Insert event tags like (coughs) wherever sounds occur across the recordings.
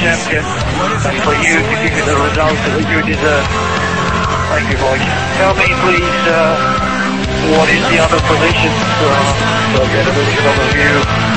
Champion. And for you to give me the results that you deserve. Thank you, boys. Tell me, please, uh, what is the other position uh, so I get a little bit of a view.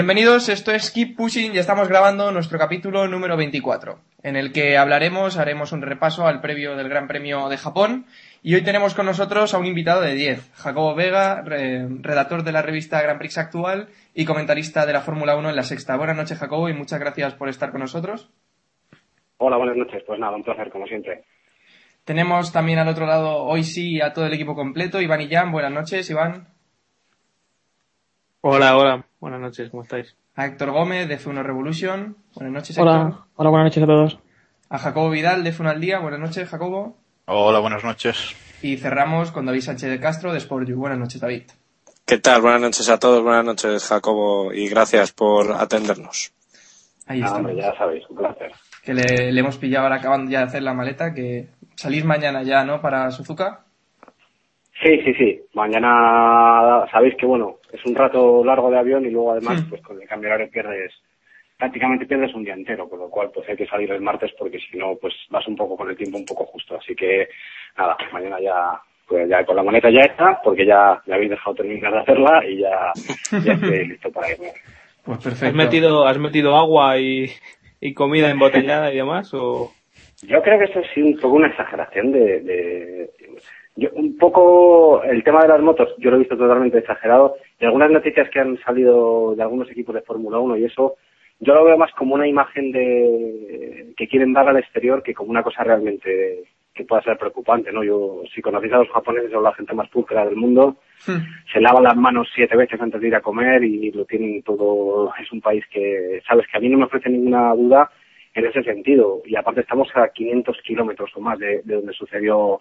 Bienvenidos, esto es Keep Pushing y estamos grabando nuestro capítulo número 24, en el que hablaremos, haremos un repaso al previo del Gran Premio de Japón y hoy tenemos con nosotros a un invitado de 10, Jacobo Vega, re- redactor de la revista Grand Prix Actual y comentarista de la Fórmula 1 en la Sexta. Buenas noches Jacobo y muchas gracias por estar con nosotros. Hola, buenas noches. Pues nada, un placer, como siempre. Tenemos también al otro lado, hoy sí, a todo el equipo completo, Iván y Jan. Buenas noches, Iván. Hola, hola. Buenas noches, ¿cómo estáis? A Héctor Gómez de F1 Revolution. Buenas noches, Hola, Héctor. hola, buenas noches a todos. A Jacobo Vidal de F1 al Día. Buenas noches, Jacobo. Hola, buenas noches. Y cerramos con David Sánchez de Castro de Sport You. Buenas noches, David. ¿Qué tal? Buenas noches a todos, buenas noches Jacobo y gracias por atendernos. Ahí Nada, estamos. hombre, ya sabéis, un placer. Que le, le hemos pillado ahora acabando ya de hacer la maleta, que salís mañana ya, ¿no? Para Suzuka. Sí, sí, sí. Mañana sabéis que, bueno, es un rato largo de avión y luego además, pues con el cambio de horario pierdes, prácticamente pierdes un día entero, con lo cual pues hay que salir el martes porque si no, pues vas un poco con el tiempo un poco justo. Así que, nada, mañana ya, pues ya con la maleta ya está, porque ya, ya habéis dejado terminar de hacerla y ya, ya estoy (laughs) listo para irme. Pues ¿Has perfecto. metido, has metido agua y, y comida embotellada y demás? O... Yo creo que esto es un poco una exageración de, de- yo, un poco el tema de las motos, yo lo he visto totalmente exagerado y algunas noticias que han salido de algunos equipos de Fórmula 1 y eso, yo lo veo más como una imagen de que quieren dar al exterior que como una cosa realmente que pueda ser preocupante, ¿no? Yo, si conocéis a los japoneses, son la gente más pulcra del mundo, Hmm. se lavan las manos siete veces antes de ir a comer y lo tienen todo. Es un país que, sabes, que a mí no me ofrece ninguna duda en ese sentido. Y aparte estamos a 500 kilómetros o más de, de donde sucedió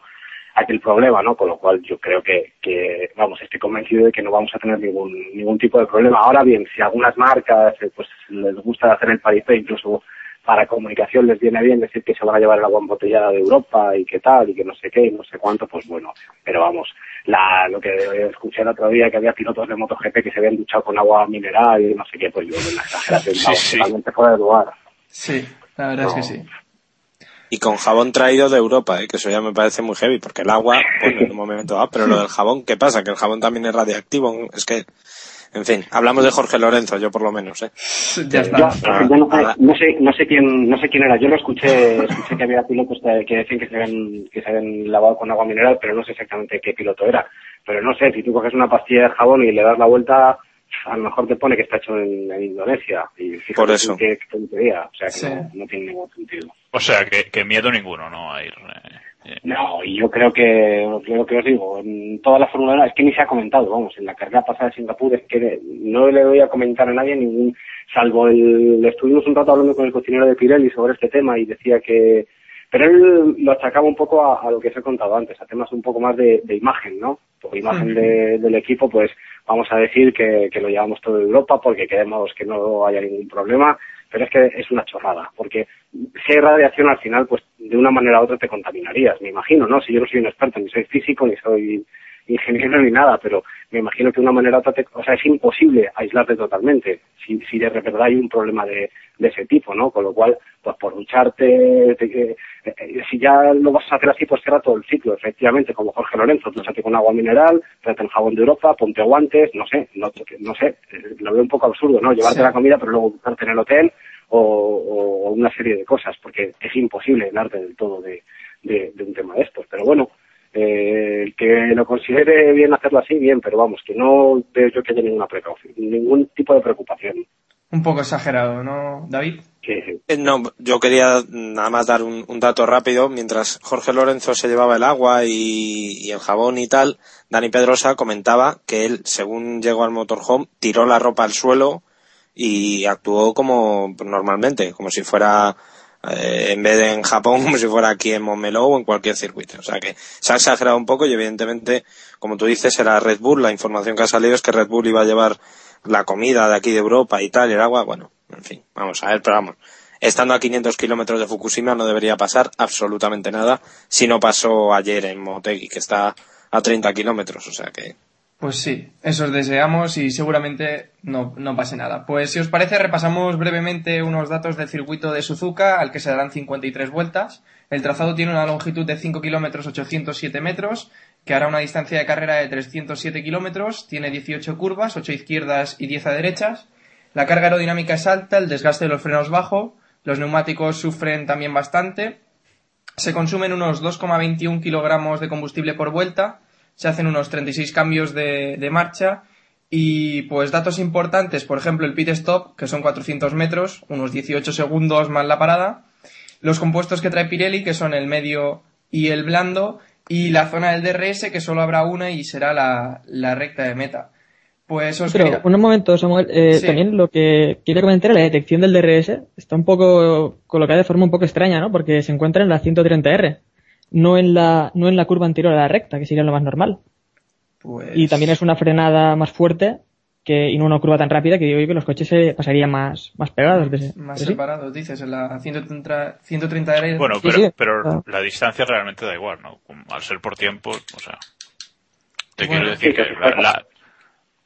aquel problema, ¿no? Con lo cual yo creo que, que, vamos, estoy convencido de que no vamos a tener ningún ningún tipo de problema. Ahora bien, si algunas marcas eh, pues les gusta hacer el paripé, incluso para comunicación les viene bien decir que se van a llevar el agua embotellada de Europa y qué tal y que no sé qué y no sé cuánto, pues bueno, pero vamos, la, lo que escuché el otro día que había pilotos de MotoGP que se habían duchado con agua mineral y no sé qué, pues yo una exageración, sí. totalmente fuera de lugar. Sí, la verdad es que sí. Y con jabón traído de Europa, ¿eh? que eso ya me parece muy heavy, porque el agua, bueno, en un momento va, pero lo del jabón, ¿qué pasa? Que el jabón también es radiactivo, es que, en fin, hablamos de Jorge Lorenzo, yo por lo menos, ¿eh? Ya Yo, está. yo no, sé, ah. no sé no sé quién no sé quién era yo lo escuché escuché que había pilotos que que decían que se habían que se habían lavado con agua mineral pero no sé exactamente qué piloto era pero no sé si tú coges una pastilla de jabón y le das la vuelta a lo mejor te pone que está hecho en, en Indonesia y fíjate Por eso. tontería o sea que Sí. no, no tiene ningún sentido O sea, que, que miedo ninguno, ¿no? A ir. eh, eh. no, y yo creo que, lo que os digo, en toda la Fórmula 1, es que ni se ha comentado, vamos, en la carrera pasada de Singapur, es que no le voy a comentar a nadie ningún, salvo el, estuvimos un rato hablando con el cocinero de Pirelli sobre este tema y decía que, pero él lo achacaba un poco a, a lo que os he contado antes, a temas un poco más de, de imagen, ¿no? Por imagen de- del equipo, pues vamos a decir que, que lo llevamos todo Europa porque queremos que no haya ningún problema, pero es que es una chorrada, porque si hay radiación al final, pues de una manera u otra te contaminarías, me imagino, ¿no? Si yo no soy un experto, ni soy físico, ni soy ingeniero ni nada, pero me imagino que de una manera u otra, te- o sea, es imposible aislarte totalmente si, si de verdad hay un problema de, de ese tipo, ¿no? Con lo cual, pues por ducharte, te- eh, eh, si ya lo vas a hacer así, pues cierra todo el ciclo, efectivamente, como Jorge Lorenzo, duchate con agua mineral, tráete el jabón de Europa, ponte guantes, no sé, no, no sé, eh, lo veo un poco absurdo, ¿no? Llevarte Sí. la comida, pero luego ducharte en el hotel, o, o- una serie de cosas, porque es imposible darte del todo de, de- de un tema de estos. Pero bueno, eh, que lo considere bien hacerlo así, bien, pero vamos, que no veo yo que haya ninguna precaución, ningún tipo de preocupación. Un poco exagerado, ¿no, David? Eh, No, yo quería nada más dar un, un dato rápido. Mientras Jorge Lorenzo se llevaba el agua y, y el jabón y tal, Dani Pedrosa comentaba que él, según llegó al motorhome, tiró la ropa al suelo y actuó como normalmente, como si fuera, eh, en vez de en Japón, (laughs) como si fuera aquí en Montmeló o en cualquier circuito. O sea que se ha exagerado un poco y evidentemente, como tú dices, era Red Bull. La información que ha salido es que Red Bull iba a llevar la comida de aquí de Europa y tal, el agua, bueno, en fin, vamos a ver, pero vamos. Estando a 500 kilómetros de Fukushima no debería pasar absolutamente nada si no pasó ayer en Motegi, que está a 30 kilómetros, o sea que... Pues sí, eso os deseamos y seguramente no, no pase nada. Pues si os parece, repasamos brevemente unos datos del circuito de Suzuka, al que se darán 53 vueltas. El trazado tiene una longitud de 5 kilómetros 807 metros, que hará una distancia de carrera de 307 kilómetros, tiene 18 curvas, 8 izquierdas y 10 a derechas. La carga aerodinámica es alta, el desgaste de los frenos bajo, los neumáticos sufren también bastante. Se consumen unos 2,21 kilogramos de combustible por vuelta, se hacen unos 36 cambios de, marcha y pues datos importantes, por ejemplo el pit stop, que son 400 metros, unos 18 segundos más la parada, los compuestos que trae Pirelli, que son el medio y el blando, y la zona del DRS, que solo habrá una y será la, la recta de meta. Pues os Pero, quería- un momento, Samuel, eh, Sí. también lo que quiero comentar, la detección del DRS está un poco colocada de forma un poco extraña, ¿no? Porque se encuentra en la 130R, no en la, no en la curva anterior a la recta, que sería lo más normal. pues- Y también es una frenada más fuerte que, y no una curva tan rápida que digo yo que los coches se pasarían más, más pegados. De, más de sí. separados, dices, en la 130, 130 R. Bueno, Sí, pero, sí. pero Ah. la distancia realmente da igual, ¿no? Al ser por tiempo, o sea. Te Bueno, quiero decir sí, que que- la, la-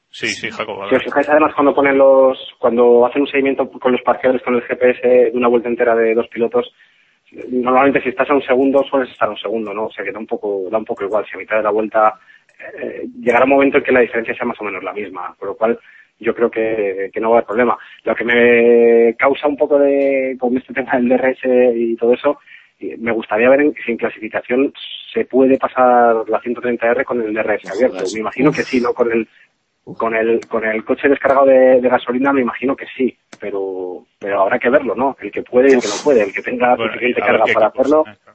Sí, sí, Jacob. Si os fijáis además cuando ponen los, cuando hacen un seguimiento con los parciales con el GPS de una vuelta entera de dos pilotos, normalmente si estás a un segundo sueles estar a un segundo, ¿no? O sea que da un poco, da un poco igual. Si a mitad de la vuelta eh, llegará un momento en que la diferencia sea más o menos la misma, por lo cual yo creo que, que no va a haber problema. Lo que me causa un poco de, con este tema del DRS y todo eso, y me gustaría ver en- si en clasificación se puede pasar la 130R con el DRS abierto. Me imagino que sí, ¿no? Con el, con el, con el coche descargado de, de gasolina me imagino que sí, pero, pero habrá que verlo, ¿no? El que puede y el que no puede, el que tenga Bueno, suficiente carga para hacerlo. eh.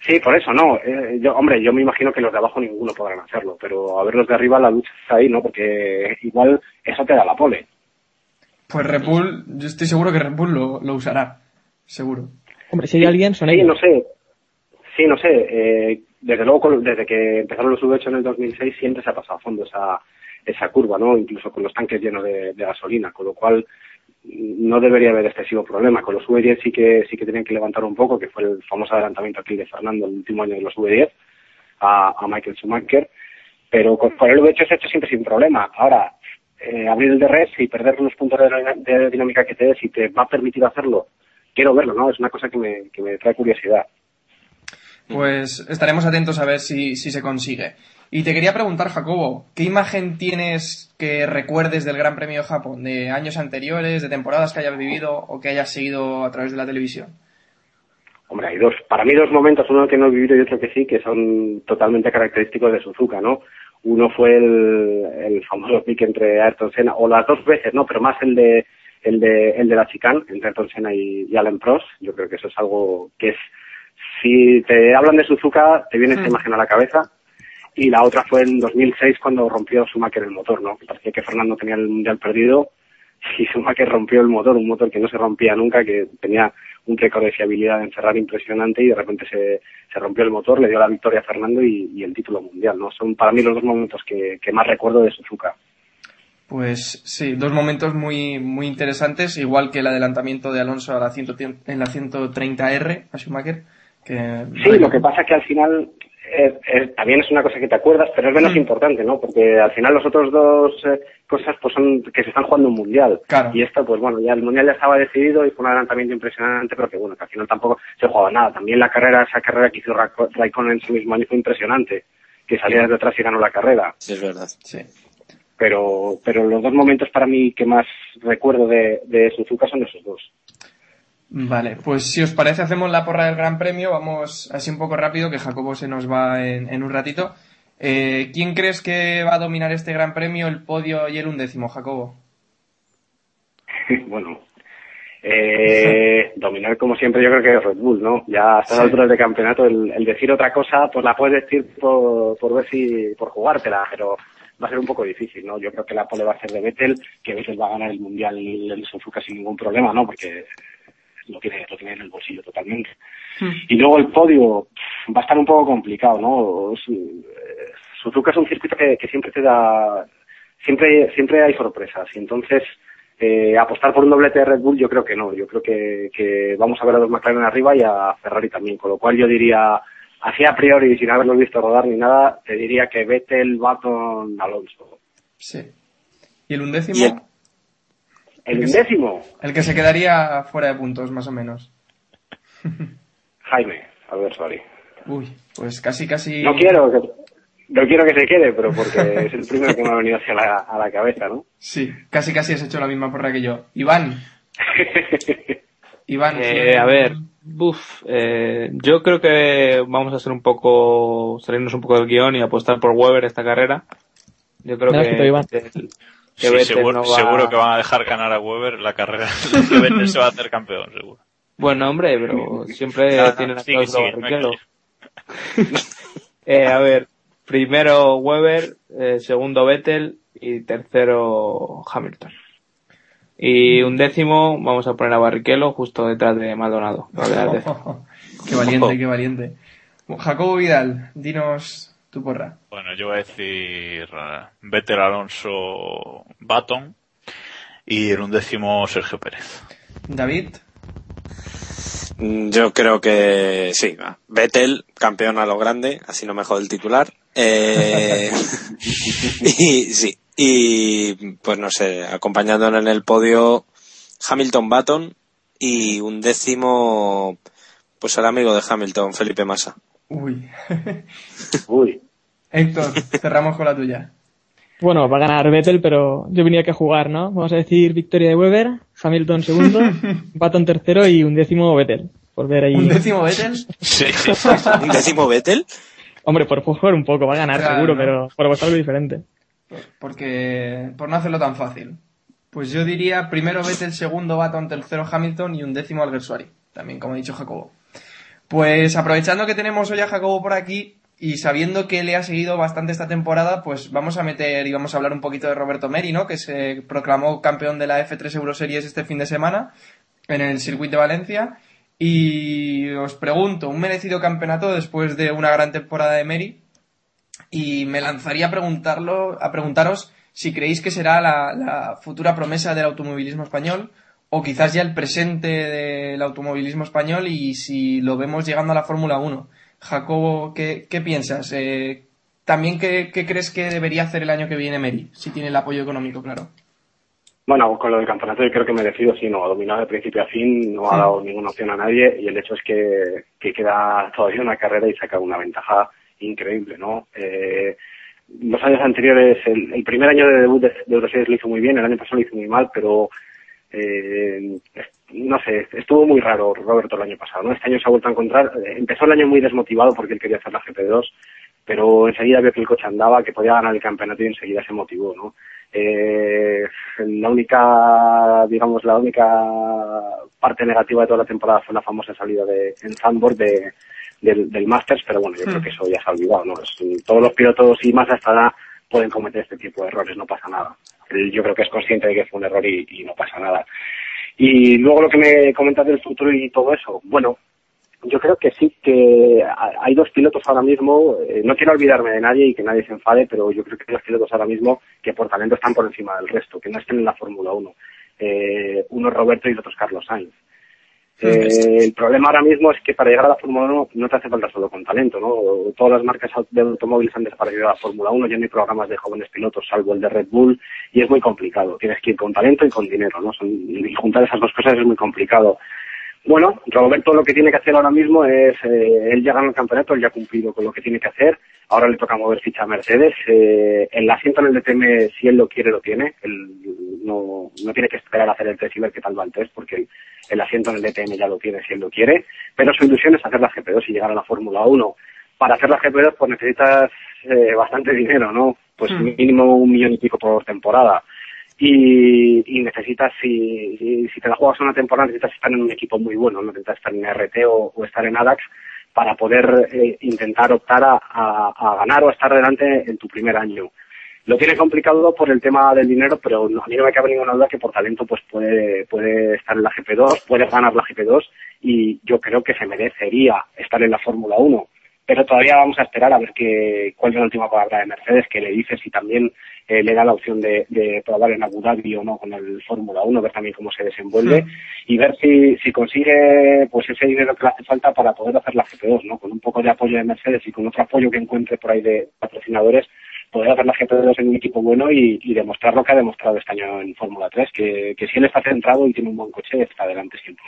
Sí, por eso no. Eh, yo, hombre, yo me imagino que los de abajo ninguno podrán hacerlo, pero a ver los de arriba la lucha está ahí, ¿no? Porque igual eso te da la pole. Pues Red Bull, yo estoy seguro que Red Bull lo, lo usará. Seguro. Hombre, si hay alguien, son Sí, ellos. no sé. Sí, no sé. Eh, desde luego, con- desde que empezaron los V8 en el 2006, siempre se ha pasado a fondo esa, esa curva, ¿no? Incluso con los tanques llenos de, de gasolina, con lo cual no debería haber excesivo problema. Con los V10 sí que sí que tenían que levantar un poco, que fue el famoso adelantamiento aquí de Fernando el último año de los V10 a, Michael Schumacher, pero con, el V8 se ha hecho siempre sin problema. Ahora, eh, abrir el DRS y perder los puntos de, de aerodinámica que te des y te va a permitir hacerlo, quiero verlo, ¿no? Es una cosa que me, que me trae curiosidad. Pues estaremos atentos a ver si, si se consigue. Y te quería preguntar, Jacobo, ¿qué imagen tienes que recuerdes del Gran Premio de Japón? ¿De años anteriores, de temporadas que hayas vivido o que hayas seguido a través de la televisión? Hombre, hay dos, para mí dos momentos, uno que no he vivido y otro que sí, que son totalmente característicos de Suzuka, ¿no? Uno fue el, famoso pique entre Ayrton Senna, o las dos veces, ¿no? Pero más el de el de, el de la chicane entre Ayrton Senna y, Alain Prost. Yo creo que eso es algo que es, si te hablan de Suzuka, te viene esta Hmm. imagen a la cabeza. Y la otra fue en 2006 cuando rompió Schumacher el motor, ¿no? Parecía que Fernando tenía el mundial perdido y (laughs) Schumacher rompió el motor, un motor que no se rompía nunca, que tenía un récord de fiabilidad en Ferrari impresionante y de repente se, se rompió el motor, le dio la victoria a Fernando y, y el título mundial, ¿no? Son para mí los dos momentos que, que más recuerdo de Suzuka. Pues sí, dos momentos muy, muy interesantes, igual que el adelantamiento de Alonso a la 100 en la 130R a Schumacher. Que Sí, lo que pasa que al final eh, eh, también es una cosa que te acuerdas, pero es menos Mm. importante, ¿no? Porque al final los otros dos eh, cosas pues son que se están jugando un mundial. Claro. Y esto, pues bueno, ya el mundial ya estaba decidido y fue un adelantamiento impresionante, pero que bueno, que al final tampoco se jugaba nada. También la carrera, esa carrera que hizo Raikkonen en su mismo año fue impresionante, que salía desde atrás y ganó la carrera. Sí, es verdad. Sí. Pero, pero los dos momentos para mí que más recuerdo de, de Suzuka son esos dos. Vale, pues si os parece hacemos la porra del Gran Premio, vamos así un poco rápido, que Jacobo se nos va en, en un ratito. Eh, ¿Quién crees que va a dominar este gran premio, el podio y el undécimo, Jacobo? (laughs) bueno, eh, (laughs) dominar como siempre yo creo que es Red Bull, ¿no? Ya a estas Sí. alturas de campeonato el, el decir otra cosa, pues la puedes decir por, por ver si, por jugártela, pero va a ser un poco difícil, ¿no? Yo creo que la pole va a ser de Vettel, que Vettel va a ganar el mundial en Suzuka sin ningún problema, ¿no? Porque lo tiene, lo tiene en el bolsillo totalmente. Y luego el podio pff, va a estar un poco complicado, ¿no? Es, eh, Suzuka es un circuito que, que siempre te da, siempre, siempre hay sorpresas y entonces eh, apostar por un doblete de Red Bull yo creo que no, yo creo que, que vamos a ver a los McLaren arriba y a Ferrari también, con lo cual yo diría, así a priori, sin haberlo visto rodar ni nada, te diría que Vettel va con Alonso. Sí. ¿Y el undécimo? El- El undécimo, El que se quedaría fuera de puntos, más o menos. (laughs) Jaime, a ver, sorry. Uy, pues casi, casi... No quiero que, no quiero que se quede, pero porque (laughs) es el primero que me ha venido hacia la, a la cabeza, ¿no? Sí, casi, casi has hecho la misma porra que yo. Iván, (laughs) Iván. Eh, ¿quién- a ver, buf, eh, yo creo que vamos a ser un poco, salirnos un poco del guion y apostar por Weber esta carrera. Yo creo que, Iván. Que Sí, Vettel seguro, no va- seguro que van a dejar ganar a Weber la carrera. (laughs) (laughs) que Vettel se va a hacer campeón, seguro. Bueno, hombre, pero siempre (laughs) No, no, tienen la sigue, Eh, a ver, primero Weber, eh, segundo Vettel y tercero Hamilton. Y un décimo vamos a poner a Barrichello justo detrás de Maldonado. qué valiente, qué valiente. Jacobo Vidal, dinos tu porra. Bueno, yo voy a decir eh, Vettel Alonso Baton y el undécimo Sergio Pérez. David, Yo creo que sí, va. Vettel, campeón a lo grande, así no me jode el titular. Eh, (laughs) y sí, y pues no sé, acompañándolo en el podio Hamilton Baton y un décimo, pues el amigo de Hamilton, Felipe Massa. Uy. (laughs) Uy, Héctor, cerramos con la tuya. Bueno, va a ganar Vettel, pero yo venía aquí a jugar, ¿no? Vamos a decir victoria de Weber, Hamilton segundo, (laughs) Baton tercero y un décimo Vettel. Por ver ahí. ¿Un décimo Vettel? Sí, (laughs) ¿Un décimo Vettel? Hombre, por jugar un poco, va a ganar Claro, seguro, ¿no? pero por apostar algo diferente. Porque, por no hacerlo tan fácil. Pues yo diría primero Vettel, segundo Baton, tercero Hamilton y un décimo Alguersuari. También, como ha dicho Jacobo. Pues aprovechando que tenemos hoy a Jacobo por aquí y sabiendo que le ha seguido bastante esta temporada, pues vamos a meter y vamos a hablar un poquito de Roberto Meri, ¿no? Que se proclamó campeón de la F3 Euroseries este fin de semana en el circuito de Valencia. Y os pregunto, un merecido campeonato después de una gran temporada de Meri. Y me lanzaría a preguntarlo, a preguntaros si creéis que será la, la futura promesa del automovilismo español o quizás ya el presente del automovilismo español y si lo vemos llegando a la Fórmula 1. Jacobo, ¿qué, qué piensas? Eh, También, ¿qué, ¿qué crees que debería hacer el año que viene Meri? Si tiene el apoyo económico, claro. Bueno, con lo del campeonato yo creo que merecido, sí, no ha dominado de principio a fin, no ha dado ninguna opción a nadie y el hecho es que, que queda todavía una carrera y saca una ventaja increíble, ¿no? Eh, los años anteriores, el, el primer año de debut de, de Euroseries lo hizo muy bien, el año pasado lo hizo muy mal, pero eh, no sé, estuvo muy raro Roberto el año pasado, ¿no? Este año se ha vuelto a encontrar, eh, empezó el año muy desmotivado porque él quería hacer la GP2, pero enseguida vio que el coche andaba, que podía ganar el campeonato y enseguida se motivó, ¿no? Eh, la única, digamos, la única parte negativa de toda la temporada fue la famosa salida de, en Zandvoort de, del, del Masters, pero bueno, yo creo que eso ya se ha olvidado, ¿no? Es- todos los pilotos y más hasta ahora pueden cometer este tipo de errores, no pasa nada. Yo creo que es consciente de que fue un error y, no pasa nada. Y luego lo que me comentas del futuro y todo eso, bueno, yo creo que sí, que ha- hay dos pilotos ahora mismo, eh, no quiero olvidarme de nadie y que nadie se enfade, pero yo creo que hay dos pilotos ahora mismo que por talento están por encima del resto, que no estén en la Fórmula 1. Eh, uno es Roberto y el otro es Carlos Sainz. Eh, el problema ahora mismo es que para llegar a la Fórmula 1 no te hace falta solo con talento, ¿no? Todas las marcas de automóviles han desaparecido de la Fórmula 1, ya no hay programas de jóvenes pilotos salvo el de Red Bull y es muy complicado. Tienes que ir con talento y con dinero, ¿no? Son- y juntar esas dos cosas es muy complicado. Bueno, Roberto lo que tiene que hacer ahora mismo es, eh, él ya ganó el campeonato, él ya ha cumplido con lo que tiene que hacer, ahora le toca mover ficha a Mercedes, eh, el asiento en el DTM, si él lo quiere, lo tiene, él no, no tiene que esperar a hacer el test y ver qué tal va el test, porque el, asiento en el DTM ya lo tiene si él lo quiere, pero su ilusión es hacer la GP2 y llegar a la Fórmula 1. para hacer la GP2 pues necesitas eh, bastante dinero, ¿no? Pues Hmm. mínimo un millón y pico por temporada. Y, y necesitas, si, si- si te la juegas una temporada, necesitas estar en un equipo muy bueno, no necesitas estar en RT o, o estar en ADAX para poder eh, intentar optar a, a- a ganar o a estar delante en tu primer año. Lo tiene complicado por el tema del dinero, pero no- a mí no me cabe ninguna duda que por talento pues puede, puede estar en la GP2, puede ganar la GP2 y yo creo que se merecería estar en la Fórmula 1. Pero todavía vamos a esperar a ver qué, cuál es la última palabra de Mercedes, que le dice si también eh, le da la opción de, de probar en Abu Dhabi o no con el Fórmula 1, ver también cómo se desenvuelve y ver si, si consigue pues ese dinero que le hace falta para poder hacer la GP2, ¿no? Con un poco de apoyo de Mercedes y con otro apoyo que encuentre por ahí de patrocinadores, poder hacer la GP2 en un equipo bueno y, y demostrar lo que ha demostrado este año en Fórmula 3, que, que si él está centrado y tiene un buen coche, está adelante siempre.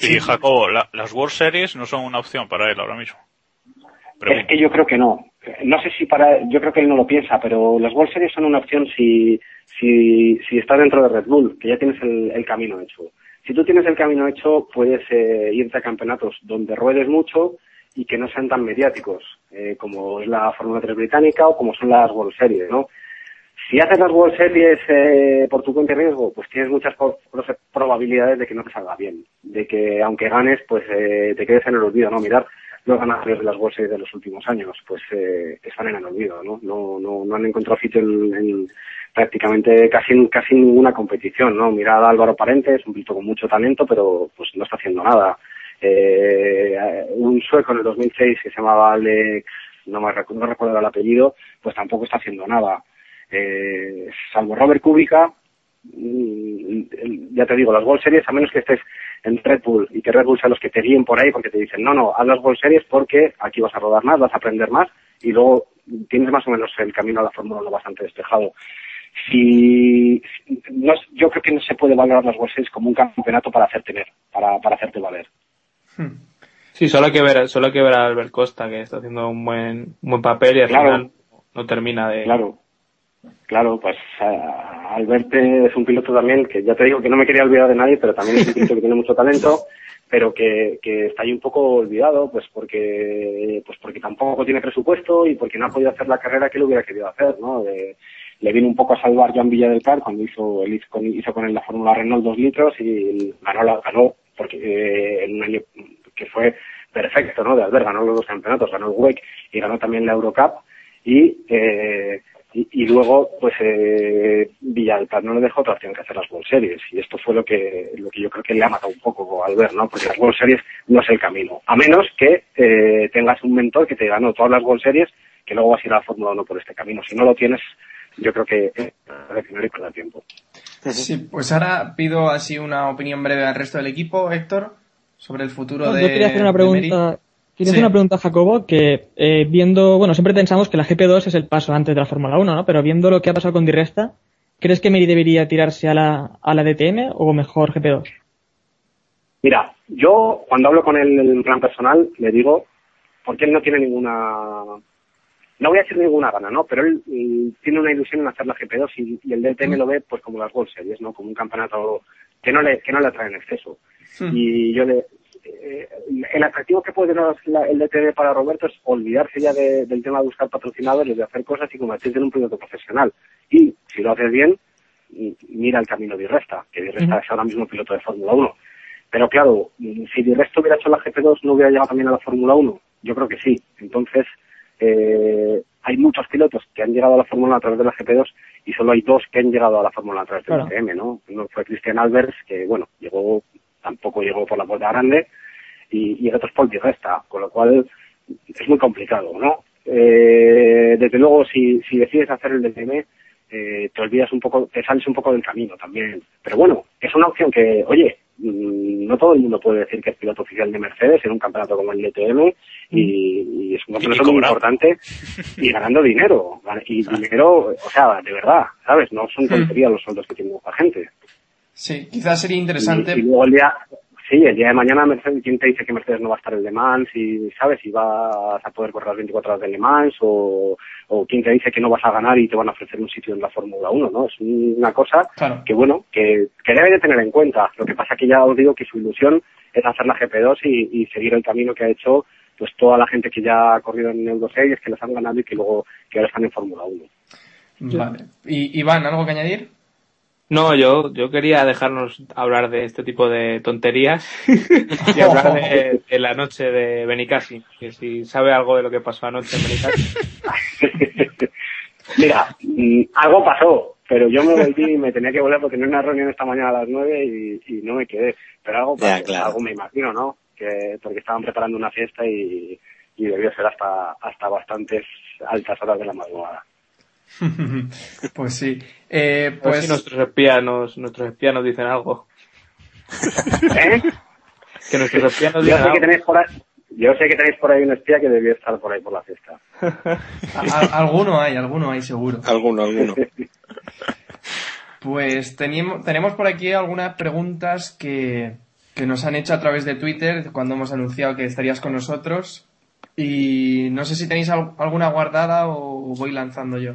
Y Jacobo, la- las World Series no son una opción para él ahora mismo. Es que yo creo que no. No sé si para, yo creo que él no lo piensa, pero las World Series son una opción si, si, si estás dentro de Red Bull, que ya tienes el, el camino hecho. Si tú tienes el camino hecho, puedes eh, irte a campeonatos donde ruedes mucho y que no sean tan mediáticos, eh, como es la Fórmula 3 británica o como son las World Series, ¿no? Si haces las World Series eh, por tu cuenta y riesgo, pues tienes muchas pro- pro- probabilidades de que no te salga bien, de que aunque ganes, pues eh, te quedes en el olvido, ¿no? Mirar los ganadores de las World Series de los últimos años, pues eh, están en el olvido, ¿no? No, no, no han encontrado sitio en, en prácticamente casi casi ninguna competición, ¿no? Mirad a Álvaro Parente, es un piloto con mucho talento, pero pues no está haciendo nada. Eh, un sueco en el 2006 que se llamaba Alex, no, me recu- no recuerdo el apellido, pues tampoco está haciendo nada. Eh, salvo Robert Kubica, mm, ya te digo, las World Series, a menos que estés en Red Bull y que Red Bull sea los que te guíen por ahí porque te dicen, no, no, haz las World Series porque aquí vas a rodar más, vas a aprender más y luego tienes más o menos el camino a la Fórmula 1 bastante despejado. Si, no, yo creo que no se puede valorar las World Series como un campeonato para hacerte ver, para, para hacerte valer. Sí, solo hay que ver, solo hay que ver a Albert Costa, que está haciendo un buen, un buen papel y al Claro. final no termina de... Claro, claro, pues a- Albert es un piloto también que ya te digo que no me quería olvidar de nadie, pero también es un piloto que tiene mucho talento, (laughs) pero que, que está ahí un poco olvidado, pues porque, pues porque tampoco tiene presupuesto y porque no ha podido hacer la carrera que él hubiera querido hacer, ¿no? De- le vino un poco a salvar Joan Villa del Car cuando hizo, él hizo con, hizo con él la Fórmula Renault dos litros y ganó, la, ganó porque eh, en un año que fue perfecto, ¿no? De Albert ganó los dos campeonatos, ganó el WEC y ganó también la Eurocup y eh, y, y luego pues eh, Villalpar no le dejó otra opción que hacer las World Series y esto fue lo que lo que yo creo que le ha matado un poco al ver no porque las World Series no es el camino a menos que eh, tengas un mentor que te ganó todas las World Series que luego vas a ir a la Fórmula 1 por este camino si no lo tienes yo creo que eh, reaccionar y perder tiempo Sí, pues ahora pido así una opinión breve al resto del equipo, Héctor, sobre el futuro No, de yo quería hacer una pregunta. Quería Sí. hacer una pregunta a Jacobo que eh, viendo, bueno, siempre pensamos que la GP2 es el paso antes de la Fórmula 1, ¿no? Pero viendo lo que ha pasado con Diresta, ¿crees que Meri debería tirarse a la, a la DTM o mejor GP2? Mira, yo cuando hablo con él en plan personal le digo, porque él no tiene ninguna, no voy a decir ninguna gana, ¿no? Pero él mm, tiene una ilusión en hacer la GP2 y, y el DTM lo ve pues como las World Series, ¿no? Como un campeonato que no le, que no le atrae en exceso. Y yo le, eh, el atractivo que puede dar la- el DTM para Roberto es olvidarse ya de- del tema de buscar patrocinadores, de hacer cosas y convertirse en un piloto profesional. Y si lo haces bien, y- mira el camino de Irresta, que Irresta es ahora mismo piloto de Fórmula 1. Pero claro, mm, si Di Resto hubiera hecho la GP2, ¿no hubiera llegado también a la Fórmula 1? Yo creo que sí. Entonces, eh, hay muchos pilotos que han llegado a la Fórmula 1 a través de la GP2 y solo hay dos que han llegado a la Fórmula 1 a través del Claro. DTM, ¿no? Uno fue Cristian Albers, que bueno, llegó, tampoco llegó por la puerta grande, y, y el otro es Paul Di Resta, con lo cual es muy complicado, ¿no? Eh, desde luego, si, si decides hacer el DTM, eh, te olvidas un poco, te sales un poco del camino también. Pero bueno, es una opción que, oye, no todo el mundo puede decir que es piloto oficial de Mercedes en un campeonato como el DTM y, y es un campeonato muy importante y ganando dinero. Y dinero, o sea, de verdad, ¿sabes? No son tonterías los sueldos que tiene la gente. Sí, quizás sería interesante. Y, y luego el día, sí, el día de mañana Mercedes, ¿quién te dice que Mercedes no va a estar en Le Mans? Y, ¿sabes? Si vas a poder correr las 24 horas de Le Mans o, o quién te dice que no vas a ganar y te van a ofrecer un sitio en la Fórmula 1, ¿no? Es una cosa Claro. que, bueno, que, que debe de tener en cuenta. Lo que pasa que ya os digo que su ilusión es hacer la GP2 y, y seguir el camino que ha hecho pues toda la gente que ya ha corrido en Euro 6, que los han ganado y que luego que ahora están en Fórmula 1. Vale. Y, Iván, ¿algo que añadir? No, yo, yo quería dejarnos hablar de este tipo de tonterías (laughs) y hablar de, de la noche de Benicassi, que si sabe algo de lo que pasó anoche en Benicassi. (laughs) Mira, mm, algo pasó, pero yo me volví y me tenía que volver porque tenía una reunión esta mañana a las nueve y, y no me quedé. Pero algo pasó, Ya, claro. algo me imagino, ¿no? Que porque estaban preparando una fiesta y, y debió ser hasta hasta bastantes altas horas de la madrugada. (laughs) pues sí. Eh, A ver pues si nuestros espías nos, nuestros espías nos dicen algo. (laughs) ¿Eh? Que nuestros espías nos Yo dicen sé que algo. tenéis por ahí, yo sé que tenéis por ahí un espía que debió estar por ahí por la fiesta. (laughs) alguno hay, alguno hay seguro. Alguno, alguno. Pues teníamos, tenemos por aquí algunas preguntas que, que nos han hecho a través de Twitter cuando hemos anunciado que estarías con nosotros. Y no sé si tenéis al- alguna guardada o voy lanzando yo.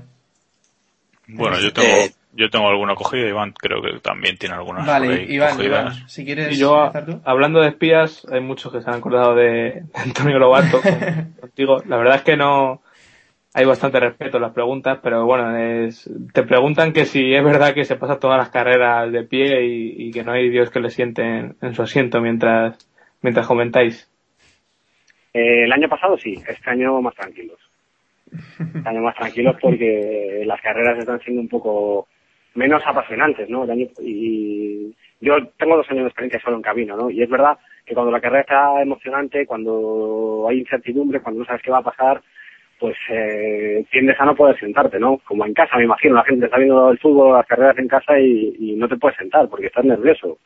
Bueno, yo tengo, Eh. yo tengo alguna cogida, Iván creo que también tiene algunas Vale, Iván. Iván, si quieres Y yo, empezar tú. hablando de espías, hay muchos que se han acordado de, Antonio Lobato con- (laughs) contigo. La verdad es que no hay bastante respeto en las preguntas, pero bueno, es, te preguntan que si es verdad que se pasa todas las carreras de pie y, y que no hay Dios que le siente en, en su asiento mientras, mientras comentáis. Eh, el año pasado sí, este año más tranquilos. Año más tranquilos porque las carreras están siendo un poco menos apasionantes, ¿no? Y yo tengo dos años de experiencia solo en cabina, ¿no? Y es verdad que cuando la carrera está emocionante, cuando hay incertidumbre, cuando no sabes qué va a pasar, pues eh, tiendes a no poder sentarte, ¿no? Como en casa, me imagino, la gente está viendo el fútbol, las carreras en casa y, y no te puedes sentar porque estás nervioso.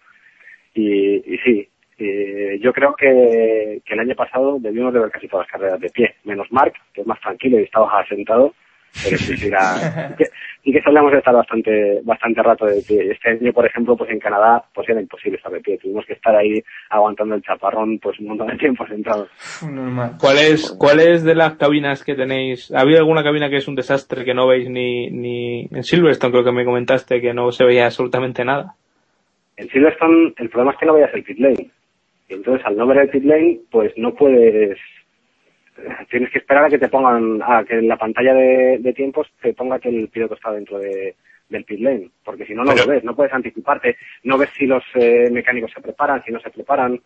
Y, y sí, eh, yo creo que, que el año pasado debimos de ver casi todas las carreras de pie, menos Mark, que es más tranquilo y estaba sentado, pero sí, sí, era, sí (laughs) que, sí que solíamos estar bastante, bastante rato de pie. Este año, por ejemplo, pues en Canadá, pues era imposible estar de pie. Tuvimos que estar ahí aguantando el chaparrón, pues un montón de tiempo sentados. Normal. ¿Cuál es, ¿Cuál es de las cabinas que tenéis? ¿Ha habido alguna cabina que es un desastre que no veis ni, ni en Silverstone creo que me comentaste que no se veía absolutamente nada? En Silverstone, el problema es que no veías el pit lane. Entonces, al no ver el pit lane, pues no puedes. Tienes que esperar a que te pongan, a que en la pantalla de, de tiempos te ponga que el piloto está dentro de, del pit lane. Porque si no, no Pero- lo ves, no puedes anticiparte, no ves si los eh, mecánicos se preparan, si no se preparan.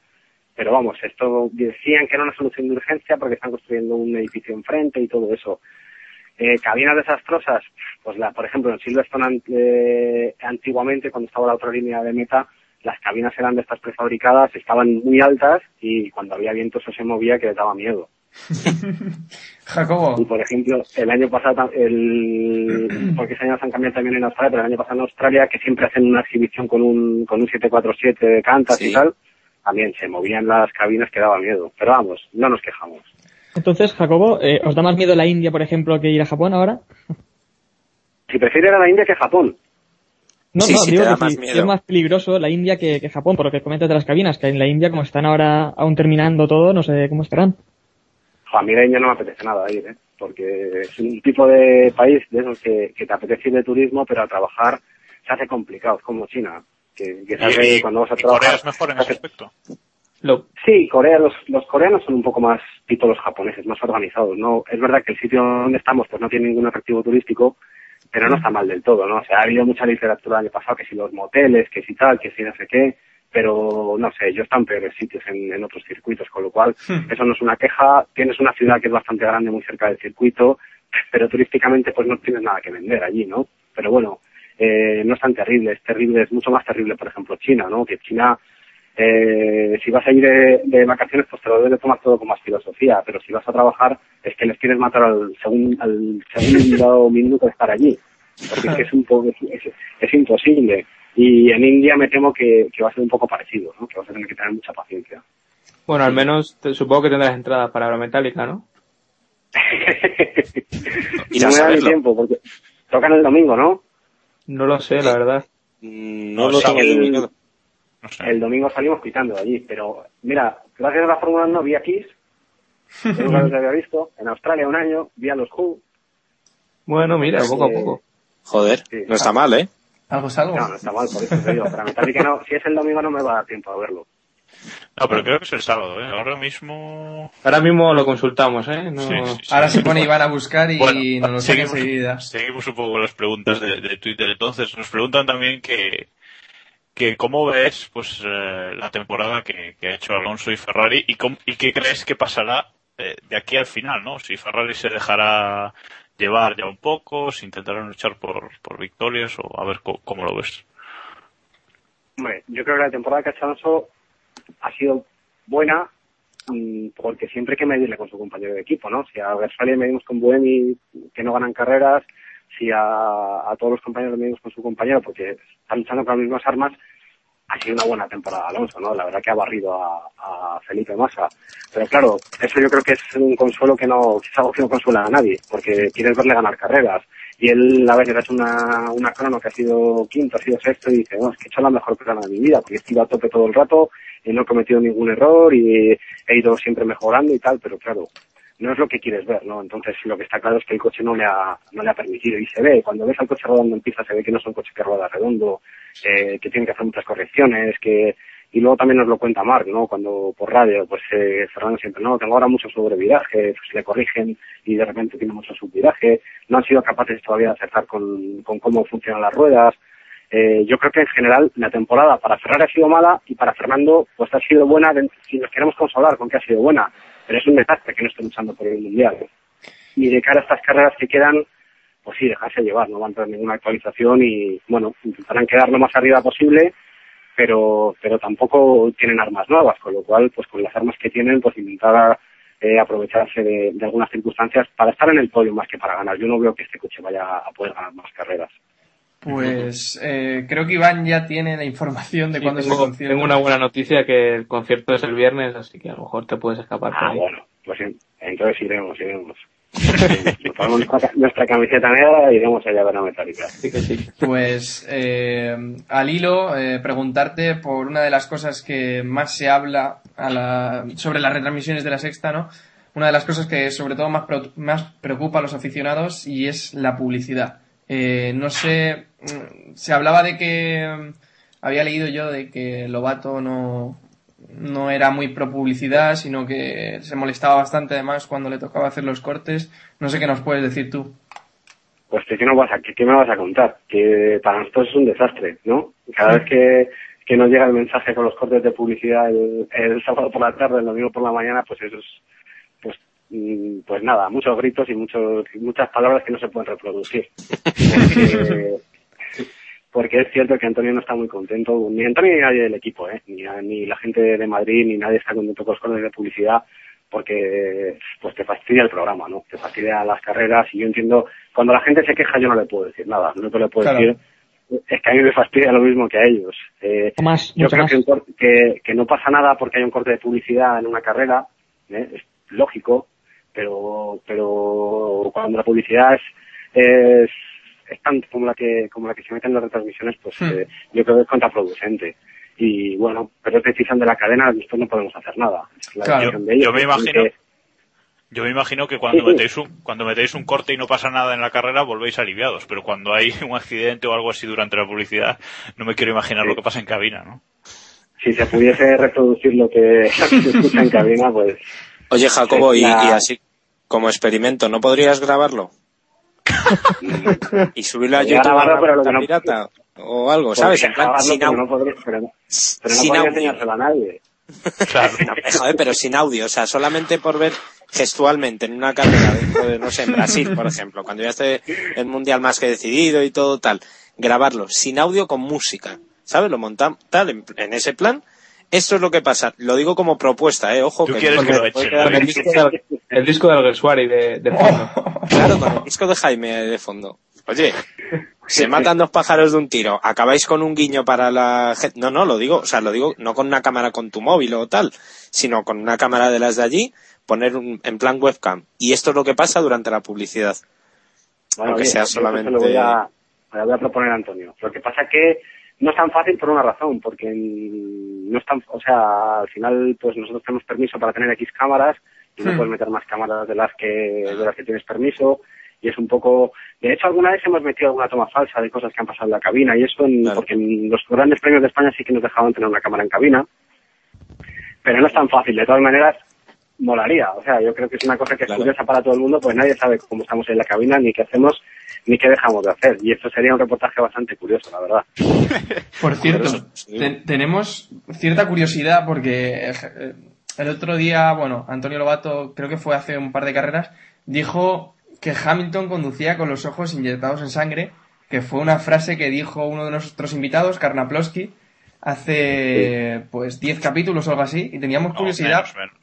Pero vamos, esto decían que era una solución de urgencia porque están construyendo un edificio enfrente y todo eso. Eh, cabinas desastrosas, pues la, por ejemplo, en Silverstone eh, antiguamente, cuando estaba la otra línea de meta, las cabinas eran de estas prefabricadas, estaban muy altas y cuando había viento eso se movía que les daba miedo. (laughs) Jacobo. Y por ejemplo, el año pasado, el, (clears throat) porque ese año se han cambiado también en Australia, pero el año pasado en Australia, que siempre hacen una exhibición con un, con un 747 de cantas Sí. y tal, también se movían las cabinas que daba miedo. Pero vamos, no nos quejamos. Entonces, Jacobo, eh, ¿os da más miedo la India, por ejemplo, que ir a Japón ahora? Si prefieren a la India que Japón. No, Sí, no, sí, digo te da que más sí, miedo. es más peligroso la India que, que Japón, por lo que comentas de las cabinas, que en la India, como están ahora aún terminando todo, no sé cómo estarán. A mí la India no me apetece nada ir, ¿eh? porque es un tipo de país de esos que, que te apetece ir de turismo, pero a trabajar se hace complicado, es como China, que, que Y, cuando vas a y Corea trabajar. es mejor en se ese aspecto. Lo, Sí, Corea, los, los coreanos son un poco más tipo los japoneses, más organizados, ¿no? Es verdad que el sitio donde estamos pues no tiene ningún atractivo turístico, pero no está mal del todo, ¿no? O sea, ha habido mucha literatura el año pasado, que si los moteles, que si tal, que si no sé qué, pero no sé, yo están en peores sitios en, en otros circuitos, con lo cual eso no es una queja. Tienes una ciudad que es bastante grande, muy cerca del circuito, pero turísticamente pues no tienes nada que vender allí, ¿no? Pero bueno, eh, no es tan terrible, es terrible, es mucho más terrible, por ejemplo, China, ¿no? Que China, eh, si vas a ir de, de vacaciones, pues te lo debes de tomar todo con más filosofía, pero si vas a trabajar, es que les quieres matar al, segun- al (laughs) segundo minuto de estar allí, porque es que es, un poco, es, imposible. Y en India me temo que, que va a ser un poco parecido, ¿no? Que vas a tener que tener mucha paciencia. bueno, al menos te- supongo que tendrás entradas para Aerometálica, ¿no? (laughs) Ir no me da ni tiempo, porque tocan el domingo, ¿no? No lo sé, la verdad. No No lo sé. El- definido. No sé. El domingo salimos quitando de allí, pero mira, gracias a la Fórmula 1 vi a Kiss, que nunca los había visto, en Australia un año, vi a los Who, Bueno, mira, poco a eh, poco. Joder, Sí. no está mal, ¿eh? Algo es algo. no, no está mal, por eso te digo, para Metallica no, si es el domingo no me va a dar tiempo a verlo. No, pero creo que es el sábado, ¿eh? Ahora mismo... Ahora mismo lo consultamos, ¿eh? No... Sí, sí, sí. Ahora se pone Iván a buscar y Bueno, nos lo seguimos, enseguida. seguimos un poco las preguntas de, de Twitter. Entonces, nos preguntan también que, que cómo ves pues eh, la temporada que, que ha hecho Alonso y Ferrari y, cómo- y qué crees que pasará eh, de aquí al final, ¿no? Si Ferrari se dejará llevar ya un poco, si intentarán luchar por, por victorias o a ver cómo lo ves. Hombre, yo creo que la temporada hecho Alonso ha sido buena mm, porque siempre hay que medirle con su compañero de equipo, ¿no? Si a Versailles medimos con Buemi, que no ganan carreras, si a, a todos los compañeros medimos con su compañero porque están luchando con las mismas armas, ha sido una buena temporada Alonso, ¿no? La verdad que ha barrido a, a Felipe Massa. Pero claro, eso yo creo que es un consuelo que no, es algo que no consuela a nadie, porque quieres verle ganar carreras. Y él, a ver, hecho una, una crono que ha sido quinto, ha sido sexto, y dice, no, es que he hecho la mejor crono de mi vida, porque he ido a tope todo el rato, y no he cometido ningún error, y he ido siempre mejorando y tal, pero claro, no es lo que quieres ver, ¿no? Entonces, lo que está claro es que el coche no le ha, no le ha permitido, y se ve, cuando ves al coche rodando en pista, se ve que no es un coche que rueda redondo, eh, que tiene que hacer muchas correcciones, que, y luego también nos lo cuenta Marc, ¿no? Cuando por radio, pues eh, Fernando siempre, no, tengo ahora mucho sobreviraje, pues le corrigen y de repente tiene mucho subviraje, no han sido capaces todavía de acertar con, con cómo funcionan las ruedas. Eh, yo creo que en general la temporada para Ferrari ha sido mala y para Fernando pues ha sido buena si nos queremos consolar con que ha sido buena, pero es un desastre que no esté luchando por el mundial. Y de cara a estas carreras que quedan, pues sí, dejarse llevar, no van a tener ninguna actualización y bueno, intentarán quedar lo más arriba posible pero pero tampoco tienen armas nuevas, con lo cual, pues con las armas que tienen, pues intentar eh, aprovecharse de algunas circunstancias para estar en el podio más que para ganar. Yo no veo que este coche vaya a poder ganar más carreras. Pues eh, creo que Iván ya tiene la información de Sí, cuándo es el tengo, concierto. tengo una buena noticia que el concierto es el viernes, así que a lo mejor te puedes escapar por Ah, ahí. bueno, pues en- entonces iremos, iremos. (laughs) Nos ponemos nuestra, camiseta negra y iremos allá a ver a Metallica. Así que sí. Pues eh, al hilo, eh, preguntarte por una de las cosas que más se habla a la- sobre las retransmisiones de la sexta, ¿no? Una de las cosas que sobre todo más, pro- más preocupa a los aficionados y es la publicidad. Eh, no sé, se hablaba de que, mm, había leído yo de que Lobato no, no era muy pro publicidad, sino que se molestaba bastante además cuando le tocaba hacer los cortes. No sé qué nos puedes decir tú. Pues que, ¿qué, nos vas a, qué, qué me vas a contar? Que para nosotros es un desastre, ¿no? Cada vez que, que nos llega el mensaje con los cortes de publicidad el, el sábado por la tarde, el domingo por la mañana, pues eso es, pues, mm, pues nada, muchos gritos y muchos, muchas palabras que no se pueden reproducir. (laughs) Porque, porque es cierto que Antonio no está muy contento, ni Antonio ni nadie del equipo, ¿eh? ni, ni la gente de Madrid, ni nadie está contento con los cortes de publicidad, porque pues te fastidia el programa, ¿no? Te fastidia las carreras y yo entiendo, cuando la gente se queja yo no le puedo decir nada, no te le puedo Claro. decir, es que a mí me fastidia lo mismo que a ellos. Eh, más, yo mucho creo más. que, que, que no pasa nada porque hay un corte de publicidad en una carrera, ¿eh? es lógico, pero pero cuando la publicidad es, es, es tanto como la que como la que se mete en las retransmisiones, pues Hmm. eh, yo creo que es contraproducente. Y bueno, pero es decisión de la cadena, nosotros no podemos hacer nada. Es la Claro. decisión de ellos. Yo me imagino- que- Yo me imagino que cuando Sí, (laughs) sí. metéis un, cuando metéis un corte y no pasa nada en la carrera volvéis aliviados, pero cuando hay (laughs) un accidente o algo así durante la publicidad, no me quiero imaginar Sí. lo que pasa en cabina, ¿no? si se pudiese reproducir lo que (laughs) se escucha en cabina, pues Oye, Jacobo, y, y así como experimento, ¿no podrías grabarlo? (laughs) y subirlo a YouTube a grabarlo, una pero lo que cuenta no- pirata o algo, ¿sabes? podría En plan, sin audio. no podría, pero, no- pero no Sin podría audio. enseñárselo a nadie. Claro. Eh, Joder, pero sin audio, o sea, solamente por ver gestualmente en una carrera dentro de, no sé, en Brasil, por ejemplo, cuando ya esté el mundial más que decidido y todo tal, grabarlo sin audio con música, ¿sabes? Lo montamos tal, en, en ese plan. Esto es lo que pasa. Lo digo como propuesta, ¿eh? Ojo. Tú que quieres no- que lo echen. El disco del Alguersuari de, de fondo. (laughs) Claro, con el disco de Jaime de fondo. Oye, se matan dos pájaros de un tiro. Acabáis con un guiño para la gente. No, no, lo digo, o sea, lo digo no con una cámara con tu móvil o tal, sino con una cámara de las de allí, poner un, en plan webcam. Y esto es lo que pasa durante la publicidad. Bueno, Aunque sea solamente- lo voy a, lo voy a proponer a Antonio. Lo que pasa que no es tan fácil por una razón, porque no es tan, o sea, al final, pues nosotros tenemos permiso para tener X cámaras y no Hmm. puedes meter más cámaras de las que de las que tienes permiso y es un poco, de hecho alguna vez hemos metido alguna toma falsa de cosas que han pasado en la cabina y eso, en- Claro. porque en los grandes premios de España sí que nos dejaban tener una cámara en cabina pero no es tan fácil. De todas maneras, molaría. O sea, yo creo que es una cosa que es curiosa para todo el mundo, pues nadie sabe cómo estamos en la cabina, ni qué hacemos, ni qué dejamos de hacer. Y esto sería un reportaje bastante curioso, la verdad. (laughs) Por cierto, tenemos cierta curiosidad porque eh, el otro día, bueno, Antonio Lobato, creo que fue hace un par de carreras, dijo que Hamilton conducía con los ojos inyectados en sangre, que fue una frase que dijo uno de nuestros invitados, Karnaplowski, hace pues 10 capítulos o algo así, y teníamos No, curiosidad. menos, menos.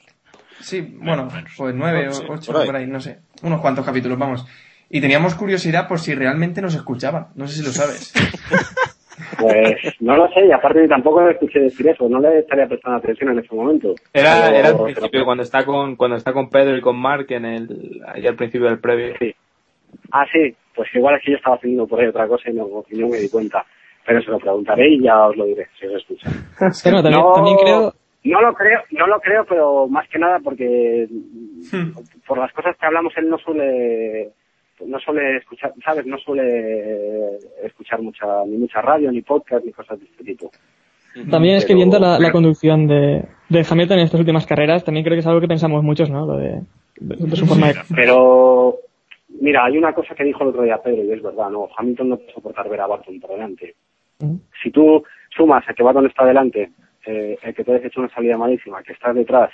Sí, bueno, menos. pues nueve Sí, o ocho, por ahí. por ahí, no sé. Unos cuantos capítulos, vamos. Y teníamos curiosidad por si realmente nos escuchaba. No sé si lo sabes. (laughs) Pues no lo sé, y aparte tampoco le escuché decir eso, no le estaría prestando atención en ese momento. Era, Pero- era al pero- principio, cuando está con, cuando está con Pedro y con Mark en el, ahí al principio del previo. Sí. Ah, sí, pues igual es que yo estaba haciendo por ahí otra cosa y no, y no me di cuenta. Pero se lo preguntaré y ya os lo diré, si os escucha. (laughs) Pero también, no, también creo, no lo creo, no lo creo, pero más que nada porque por las cosas que hablamos él no suele no suele escuchar, ¿sabes? No suele escuchar mucha ni mucha radio, ni podcast, ni cosas de este tipo. también es que viendo la, conducción de, de Hamilton en estas últimas carreras, también creo que es algo que pensamos muchos, ¿no? Lo de, de, de su forma de... Pero, mira, hay una cosa que dijo el otro día Pedro, y es verdad, ¿no? Hamilton no puede soportar ver a Barton por delante. Mm. Si tú sumas a que Barton está delante, eh, el que te has hecho una salida malísima, que estás detrás,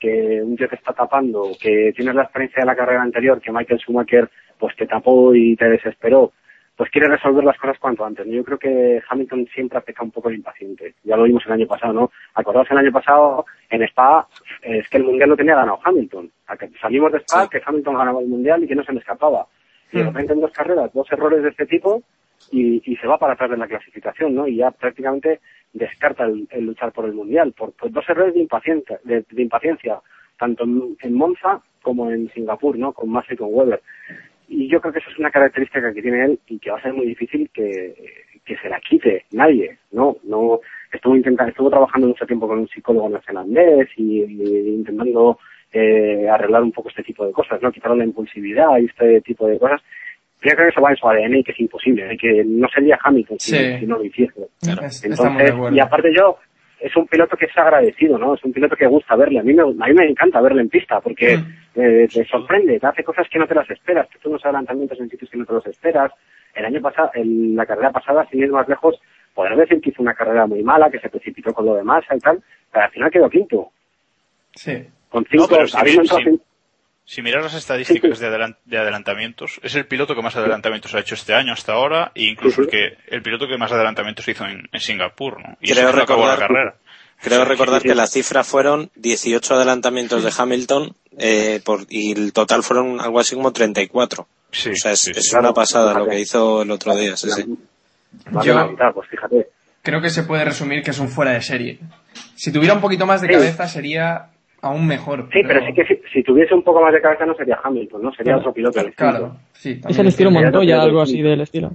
que un tío te está tapando, que tienes la experiencia de la carrera anterior, que Michael Schumacher pues te tapó y te desesperó, pues quieres resolver las cosas cuanto antes. Yo creo que Hamilton siempre ha pecado un poco de impaciente. Ya lo vimos el año pasado, ¿no? Acordaos el año pasado en Spa, es que el Mundial lo tenía ganado Hamilton. Que Salimos de Spa, Sí. que Hamilton ganaba el Mundial y que no se le escapaba. Y de Mm. repente en dos carreras, dos errores de este tipo y, y se va para atrás de la clasificación, ¿no? Y ya prácticamente descarta el, luchar por el Mundial, por, por dos errores de impaciencia, de, impaciencia tanto en, en Monza como en Singapur, ¿no? Con Massa y con Weber. Y yo creo que eso es una característica que tiene él y que va a ser muy difícil que, que se la quite nadie, ¿no? No estuvo intentando, estuvo trabajando mucho tiempo con un psicólogo neozelandés y, y intentando eh, arreglar un poco este tipo de cosas, ¿no? Quitar la impulsividad y este tipo de cosas. Creo que eso va en su ADN y que es imposible, ¿eh? que no sería Hamilton si, Sí. si no lo hiciese. De Entonces, y aparte yo, es un piloto que es agradecido, ¿no? Es un piloto que gusta verle. A mí me, a mí me encanta verle en pista porque Mm. eh, te sorprende, te hace cosas que no te las esperas, te hace unos adelantamientos en sitios que no te los esperas. El año pasado, en la carrera pasada, sin ir más lejos, podrás decir que hizo una carrera muy mala, que se precipitó con lo de masa y tal, pero al final quedó quinto. Sí. Con cinco, pero si habiendo bien- entrado si- miras las estadísticas de, adelan- de adelantamientos, es el piloto que más adelantamientos ha hecho este año hasta ahora, e incluso el que el piloto que más adelantamientos hizo en, en Singapur, ¿no? Y Creo eso no acabó la recordar- carrera. Creo recordar que las cifras fueron 18 adelantamientos de Hamilton eh, por, y el total fueron algo así como 34. Sí, o sea, es, sí, es sí. una pasada lo que hizo el otro día. Sí, sí. Yo- la mitad, pues fíjate. Creo que se puede resumir que es un fuera de serie. Si tuviera un poquito más de cabeza sería aún mejor. Sí, pero sí que si, si tuviese un poco más de cabeza no sería Hamilton, ¿no? Sería Claro. otro piloto distinto. Claro, sí. Es el estilo. Montoya, ya, algo así sí. del estilo.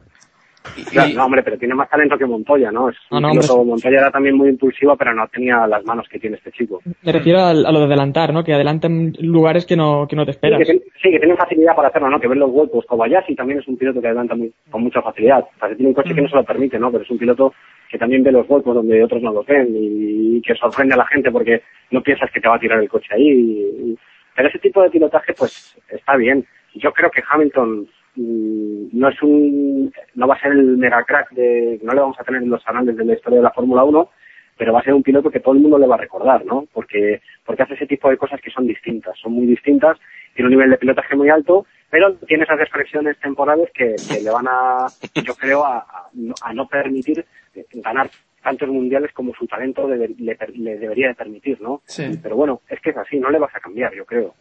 Claro, Y- no, hombre, pero tiene más talento que Montoya, ¿no? Es un No, no, piloto, hombre. Montoya era también muy impulsivo, pero no tenía las manos que tiene este chico. Me refiero a, lo de adelantar, ¿no? Que adelanten lugares que no, que no te Sí esperas. que, sí, que tiene facilidad para hacerlo, ¿no? Que ven los huecos. Kobayashi también es un piloto que adelanta muy- con mucha facilidad. O sea, que tiene un coche que no se lo permite, ¿no? Pero es un piloto que también ve los huecos donde otros no los ven y, que sorprende a la gente porque no piensas que te va a tirar el coche ahí. Y- y- pero ese tipo de pilotaje, pues, está bien. Yo creo que Hamilton mm, no es un, no va a ser el mega crack de, no le vamos a tener en los anales de la historia de la Fórmula 1, pero va a ser un piloto que todo el mundo le va a recordar, ¿no? Porque, porque hace ese tipo de cosas que son distintas, son muy distintas, tiene un nivel de pilotaje muy alto, pero tiene esas desconexiones temporales que, que le van a, yo creo, a, no- permitir ganar tantos mundiales como su talento le, le debería de permitir, ¿no? Sí. Pero bueno, es que es así, no le vas a cambiar, yo creo.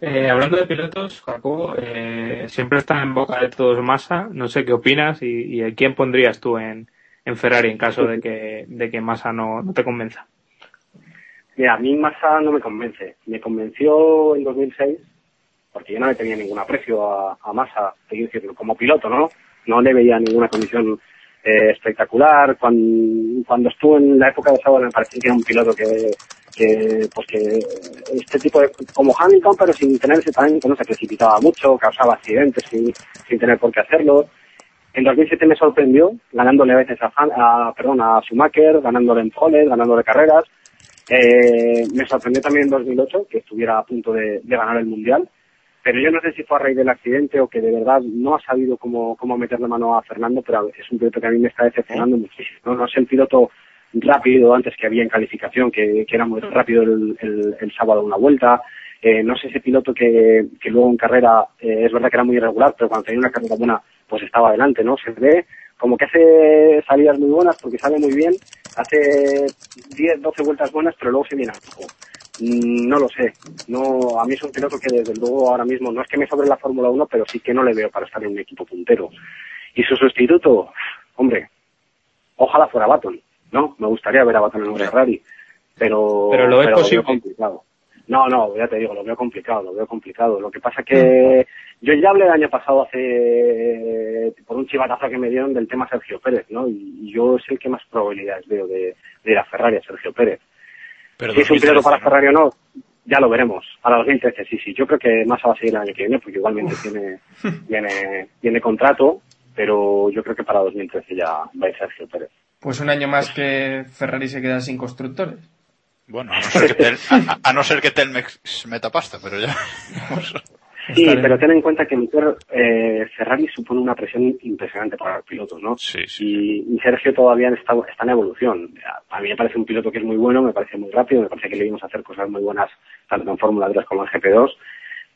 Eh, hablando de pilotos, Jacobo, eh, siempre está en boca de todos Massa. No sé qué opinas y, y a quién pondrías tú en, en Ferrari en caso de que, de que Massa no, no te convenza. Mira, a mí Massa no me convence. Me convenció en 2006 porque yo no le tenía ningún aprecio a, a Massa, te quiero decir, como piloto, ¿no? No le veía ninguna condición eh, espectacular. Cuando, cuando estuvo en la época de Sauber me parecía que era un piloto que, que, pues que este tipo de, como Hamilton, pero sin tener ese talento, no se precipitaba mucho, causaba accidentes sin, sin tener por qué hacerlo. En 2007 me sorprendió, ganándole a veces a, a, perdón, a Schumacher, ganándole en poles, ganándole carreras. Eh, me sorprendió también en 2008 que estuviera a punto de ganar el Mundial, pero yo no sé si fue a raíz del accidente o que de verdad no ha sabido cómo, cómo meterle mano a Fernando, pero es un piloto que a mí me está decepcionando muchísimo. No, no es el piloto rápido antes que había en calificación, que, que era muy rápido el, el, el sábado una vuelta. Eh, no sé ese piloto que, que luego en carrera eh, es verdad que era muy irregular, pero cuando tenía una carrera buena pues estaba adelante, ¿no? Se ve como que hace salidas muy buenas porque sale muy bien, hace 10, 12 vueltas buenas, pero luego se viene abajo. Mm, No lo sé. No, a mí es un piloto que desde luego ahora mismo no es que me sobre la Fórmula 1, pero sí que no le veo para estar en un equipo puntero. Y su sustituto, hombre, ojalá fuera Baton, ¿no? Me gustaría ver a Baton en un. Ferrari, pero, Pero lo veo posible. complicado. No, no, ya te digo, lo veo complicado, lo veo complicado. Lo que pasa que yo ya hablé el año pasado hace por un chivatazo que me dieron del tema Sergio Pérez, ¿no? Y, y yo es el que más probabilidades veo de, de ir a Ferrari, a Sergio Pérez. Pero Si es un 2013, piloto para. Ferrari o no, ya lo veremos. Para 2013, sí, sí. Yo creo que Massa va a seguir el año que viene, porque igualmente tiene, (laughs) tiene, tiene contrato, pero yo creo que para 2013 ya va a ir Sergio Pérez. Pues un año más que Ferrari se queda sin constructores. Bueno, a no ser que, Tel- a, a no ser que Telmex meta pasta, pero ya. (laughs) Sí, pero ten en cuenta que meter eh, Ferrari supone una presión impresionante para los pilotos, ¿no? Sí, sí. Y, y Sergio todavía está, está en evolución. A mí me parece un piloto que es muy bueno, me parece muy rápido, me parece que le vimos hacer cosas muy buenas tanto en Fórmula 3 como en GP2,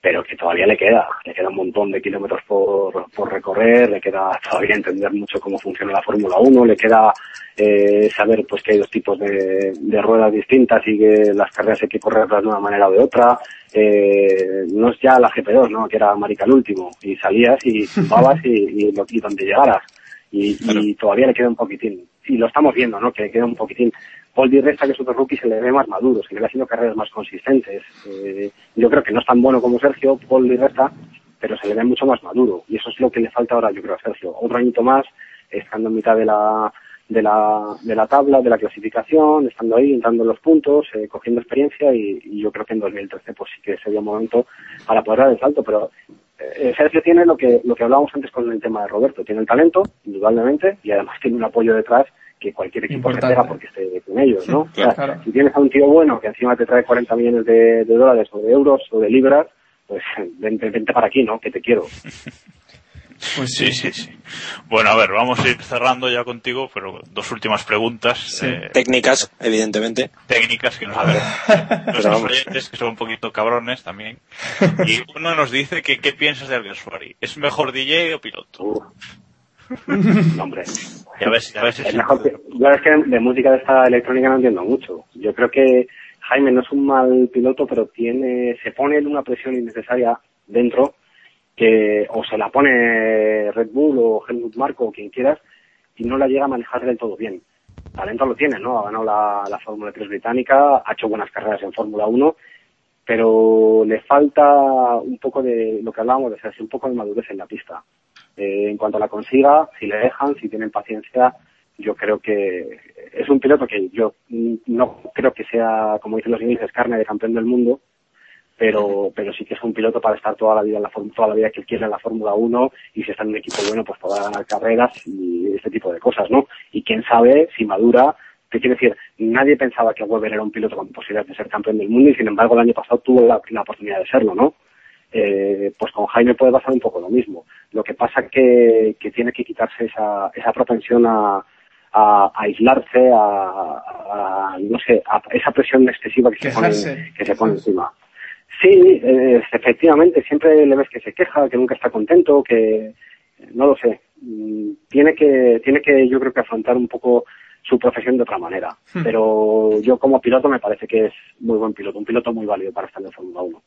pero que todavía le queda, le queda un montón de kilómetros por, por recorrer, le queda todavía entender mucho cómo funciona la Fórmula 1, le queda eh, saber pues que hay dos tipos de, de ruedas distintas y que las carreras hay que correrlas de una manera o de otra. Eh, no es ya la GP2, ¿no? que era marica el último, y salías y (laughs) zumbabas y, y, lo- y donde llegaras. Y, y todavía le queda un poquitín. Y lo estamos viendo, ¿no? Que le queda un poquitín. Paul Di Resta, que es otro rookie, se le ve más maduro, se le ve haciendo carreras más consistentes. Eh, yo creo que no es tan bueno como Sergio, Paul Di Resta, pero se le ve mucho más maduro. Y eso es lo que le falta ahora, yo creo, a Sergio. Otro añito más, estando en mitad de la, de la, de la tabla, de la clasificación, estando ahí, entrando en los puntos, eh, cogiendo experiencia y, y yo creo que en 2013 pues sí que sería un momento para poder dar el salto, pero eh, Sergio tiene lo que, lo que hablábamos antes con el tema de Roberto, tiene el talento, indudablemente, y además tiene un apoyo detrás que cualquier equipo se pega porque esté con ellos, ¿no? O sea, Claro. Si tienes a un tío bueno que encima te trae 40 millones de, de dólares o de euros o de libras, pues (laughs) vente, vente para aquí, ¿no? Que te quiero. Pues Sí, sí, sí. Bueno, a ver, vamos a ir cerrando ya contigo, pero dos últimas preguntas Sí. eh, Técnicas, evidentemente. técnicas que nos hacen (laughs) nuestros oyentes, que son un poquito cabrones también. Y uno nos dice que qué piensas de Alguer Suari. ¿Es mejor DJ o piloto? No, (laughs) hombre. Ya ves, ya ves. Es mejor que, yo es que de música de esta electrónica no entiendo mucho. Yo creo que Jaime no es un mal piloto, pero tiene, se pone en una presión innecesaria dentro que o se la pone Red Bull o Helmut Marko o quien quieras y no la llega a manejar del todo bien. Talento lo tiene, ¿no? Ha ganado la, la Fórmula 3 británica, ha hecho buenas carreras en Fórmula 1, pero le falta un poco de lo que hablábamos de ser un poco de madurez en la pista. Eh, en cuanto la consiga, si le dejan, si tienen paciencia, yo creo que es un piloto que yo no creo que sea, como dicen los ingleses, carne de campeón del mundo, pero pero sí que es un piloto para estar toda la vida en la toda la vida que él quiera en la Fórmula 1 y si está en un equipo bueno pues podrá ganar carreras y este tipo de cosas, ¿no? Y quién sabe si madura, ¿qué quiere decir? Nadie pensaba que Weber era un piloto con posibilidades de ser campeón del mundo y sin embargo el año pasado tuvo la oportunidad de serlo, ¿no? Eh, pues con Jaime puede pasar un poco lo mismo. Lo que pasa que, que tiene que quitarse esa, esa propensión a, a, a aislarse, a, a- no sé, a esa presión excesiva que se pone, que se pone encima. Sí, eh, efectivamente, siempre le ves que se queja, que nunca está contento, que no lo sé. Mm, Tiene que, tiene que, yo creo que afrontar un poco su profesión de otra manera. Hmm. Pero yo como piloto me parece que es muy buen piloto, un piloto muy válido para estar en Fórmula 1.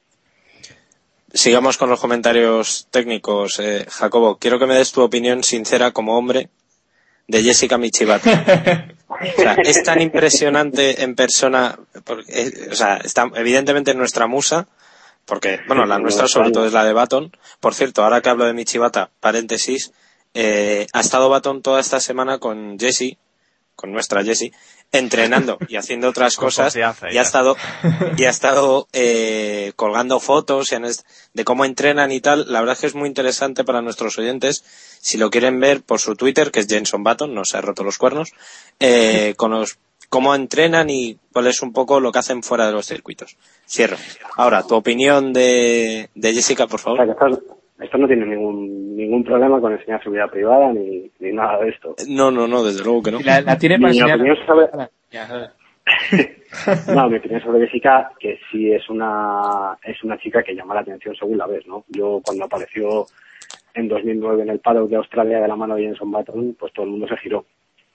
Sigamos con los comentarios técnicos. Eh, Jacobo, quiero que me des tu opinión sincera como hombre de Jessica Michibata. O sea, es tan impresionante en persona, eh, o sea, está evidentemente nuestra musa, porque, bueno, la nuestra sobre todo es la de Baton. Por cierto, ahora que hablo de Michibata, paréntesis, eh, ha estado Baton toda esta semana con Jessie, con nuestra Jessie, entrenando y haciendo otras cosas y ya. ha estado (laughs) y ha estado eh, colgando fotos de cómo entrenan y tal. La verdad es que es muy interesante para nuestros oyentes. Si lo quieren ver por su Twitter, que es Jenson Button, no se ha roto los cuernos, eh, (laughs) con los cómo entrenan y cuál es un poco lo que hacen fuera de los circuitos. Cierro. Ahora, tu opinión de, de Jessica, por favor. Estos no tienen ningún, ningún problema con enseñar su vida privada ni, ni nada de esto. No, no, no, desde luego que no. La, la tiene para Mi enseñar. opinión sobre, ¿sabes? (laughs) no, mi opinión sobre Jessica, que sí es una, es una chica que llama la atención según la ves, ¿no? Yo cuando apareció en 2009 en el paddock de Australia de la mano de Jenson Button, pues todo el mundo se giró.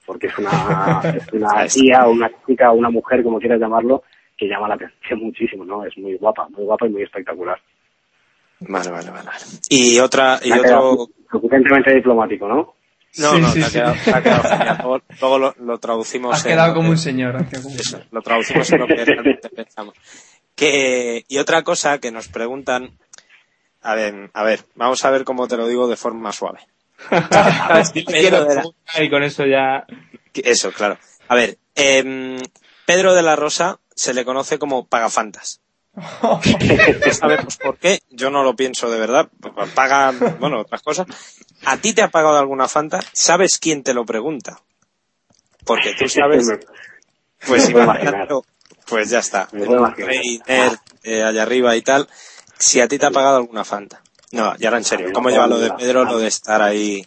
Porque es una, (laughs) es una tía o una chica o una mujer, como quieras llamarlo, que llama la atención muchísimo, ¿no? Es muy guapa, muy guapa y muy espectacular. Vale, vale, vale. Y otra, y otro, Suficientemente diplomático, ¿no? no, Sí, no, sí, te ha sí. quedado, te ha quedado genial. (laughs) Luego, luego lo, lo traducimos Has quedado como un señor. has un Eso, señor. lo traducimos en lo que realmente pensamos. Que, y otra cosa que nos preguntan, a ver, a ver, vamos a ver cómo te lo digo de forma suave. (laughs) (laughs) Pedro de la- Y con eso ya. Eso, claro. A ver, em, Pedro de la Rosa se le conoce como pagafantas. No sabemos por qué, yo no lo pienso de verdad. Paga, bueno, otras cosas. ¿A ti te ha pagado alguna fanta? ¿Sabes quién te lo pregunta? Porque tú sabes, pues pues ya está. Nerd, eh, allá arriba y tal. Si a ti te ha pagado alguna fanta. No, y ahora en serio, ¿cómo lleva lo de Pedro, lo de estar ahí?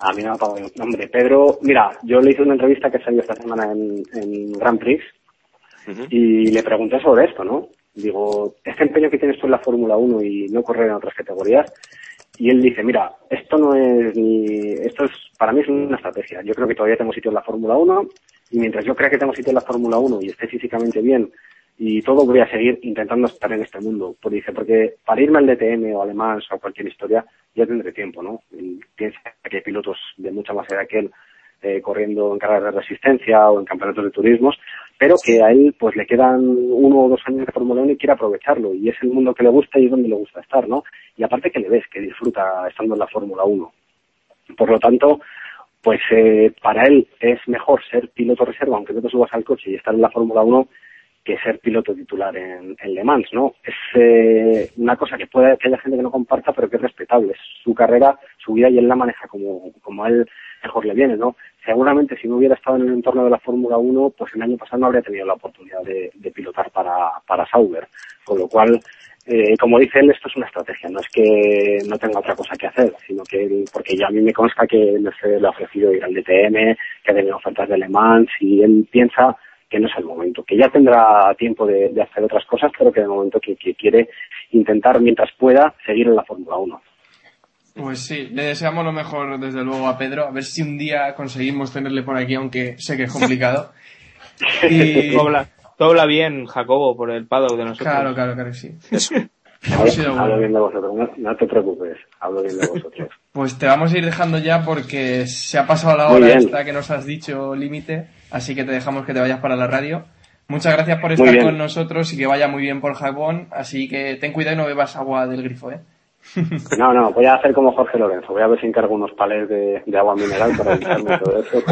A mí no me ha pagado ningún nombre. Pedro, mira, yo le hice una entrevista que salió esta semana en, en Grand Prix y le pregunté sobre esto, ¿no? Digo, este empeño que tienes tú en la Fórmula 1 y no correr en otras categorías. Y él dice, mira, esto no es ni, esto es, para mí es una estrategia. Yo creo que todavía tengo sitio en la Fórmula 1 y mientras yo crea que tengo sitio en la Fórmula 1 y esté físicamente bien y todo voy a seguir intentando estar en este mundo. Pues dice, porque para irme al DTM o alemán o cualquier historia ya tendré tiempo, ¿no? Y piensa que hay pilotos de mucha más edad que él eh, corriendo en carreras de resistencia o en campeonatos de turismos, pero que a él pues le quedan uno o dos años de Fórmula 1 y quiere aprovecharlo y es el mundo que le gusta y es donde le gusta estar, ¿no? Y aparte que le ves que disfruta estando en la Fórmula 1. Por lo tanto, pues eh, para él es mejor ser piloto reserva, aunque no te subas al coche y estar en la Fórmula 1, que ser piloto titular en, en Le Mans, ¿no? Es eh, una cosa que puede que haya gente que no comparta, pero que es respetable. Es su carrera, su vida y él la maneja como, como a él mejor le viene, ¿no? Seguramente si no hubiera estado en el entorno de la Fórmula 1, pues el año pasado no habría tenido la oportunidad de, de pilotar para, para Sauber. Con lo cual, eh, como dice él, esto es una estrategia, no es que no tenga otra cosa que hacer, sino que él, porque ya a mí me consta que se le ha ofrecido ir al DTM, que ha tenido ofertas de Le Mans y él piensa que no es el momento, que ya tendrá tiempo de, de hacer otras cosas, pero que de momento que, que quiere intentar mientras pueda seguir en la Fórmula 1. Pues sí, le deseamos lo mejor desde luego a Pedro, a ver si un día conseguimos tenerle por aquí, aunque sé que es complicado. (laughs) Y... Todo habla, todo habla bien, Jacobo, por el paddock de nosotros. Claro, claro, claro, sí. (laughs) Hemos sido Hablo bien de vosotros, no, no te preocupes, hablo bien de vosotros. Pues te vamos a ir dejando ya porque se ha pasado la hora esta que nos has dicho límite, así que te dejamos que te vayas para la radio. Muchas gracias por estar con nosotros y que vaya muy bien por Japón, así que ten cuidado y no bebas agua del grifo, ¿eh? (laughs) No, no, voy a hacer como Jorge Lorenzo, voy a ver si encargo unos palés de, de agua mineral para evitarme (laughs) todo eso.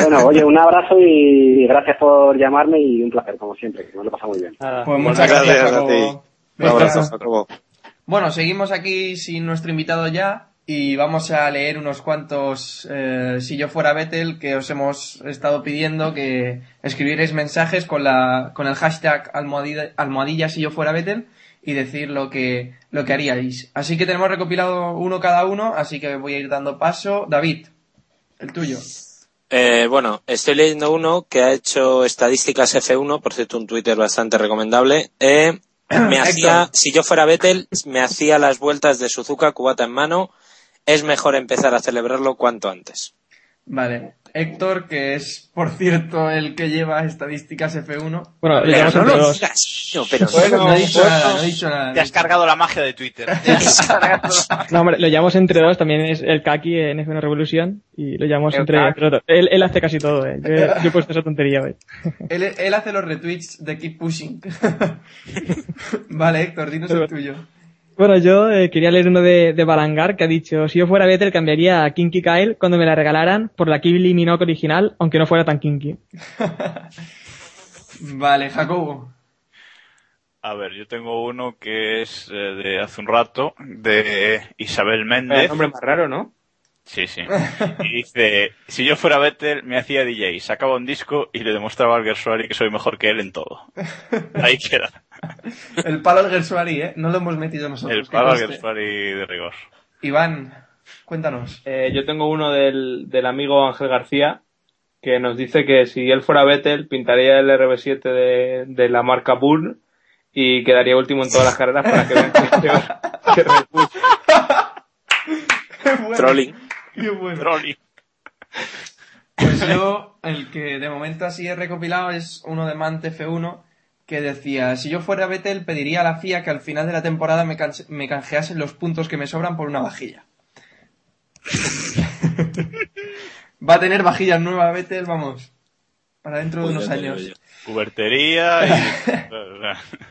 Bueno, oye, un abrazo y gracias por llamarme y un placer, como siempre, que me lo pasa muy bien. Pues muchas Gracias gracias, a ti. Un abrazo, Jacobo. Bueno, seguimos aquí sin nuestro invitado ya y vamos a leer unos cuantos eh, si yo fuera Vettel que os hemos estado pidiendo que escribierais mensajes con la con el hashtag almohadilla, almohadilla si yo fuera Vettel y decir lo que lo que haríais. Así que tenemos recopilado uno cada uno, así que voy a ir dando paso. David, el tuyo. Eh, bueno, estoy leyendo uno que ha hecho estadísticas F1, por cierto, un Twitter bastante recomendable. Eh, (coughs) me hacía, si yo fuera Vettel, me hacía las vueltas de Suzuka, cubata en mano. Es mejor empezar a celebrarlo cuanto antes. Vale. Héctor, que es, por cierto, el que lleva estadísticas F1. Bueno, lo Pero llamamos no entre lo dos. digas, pero no he dicho nada, no he dicho nada. Te has cargado la magia de Twitter. (laughs) Te has cargado la magia. No, hombre, lo llamamos entre dos, también es el Kaki en F1 Revolution y lo llamamos El entre, entre dos. Él, él hace casi todo, eh. Yo, yo he puesto esa tontería, eh. (laughs) Él, él hace los retweets de Keep Pushing. (laughs) vale, Héctor, dinos el tuyo. Bueno, yo eh, quería leer uno de, de Balangar que ha dicho, si yo fuera Vettel cambiaría a Kinky Kyle cuando me la regalaran por la Kibli Minogue original, aunque no fuera tan kinky. (laughs) Vale, Jacobo. A ver, yo tengo uno que es eh, de hace un rato, de Isabel El Méndez. nombre más raro, ¿no? Sí, sí. Y dice, si yo fuera Vettel, me hacía DJ, sacaba un disco y le demostraba al Gersuari que soy mejor que él en todo. (laughs) Ahí queda. El palo al Gersuari, ¿eh? No lo hemos metido nosotros. El que palo al. Gersuari de rigor. Iván, cuéntanos. Eh, yo tengo uno del, del amigo Ángel García que nos dice que si él fuera Vettel pintaría el RB7 de, de la marca Bull y quedaría último en todas las carreras para que vean que, que Red Bull- Qué bueno, Trolling. qué bueno. Trolling. Pues yo, el que de momento así he recopilado es uno de Mant F1 que decía, si yo fuera Vettel pediría a la FIA que al final de la temporada me, canjeasen los puntos que me sobran por una vajilla. (laughs) Va a tener vajillas nuevas Vettel, vamos, para dentro de unos Pues digo años. Cubertería y... (laughs)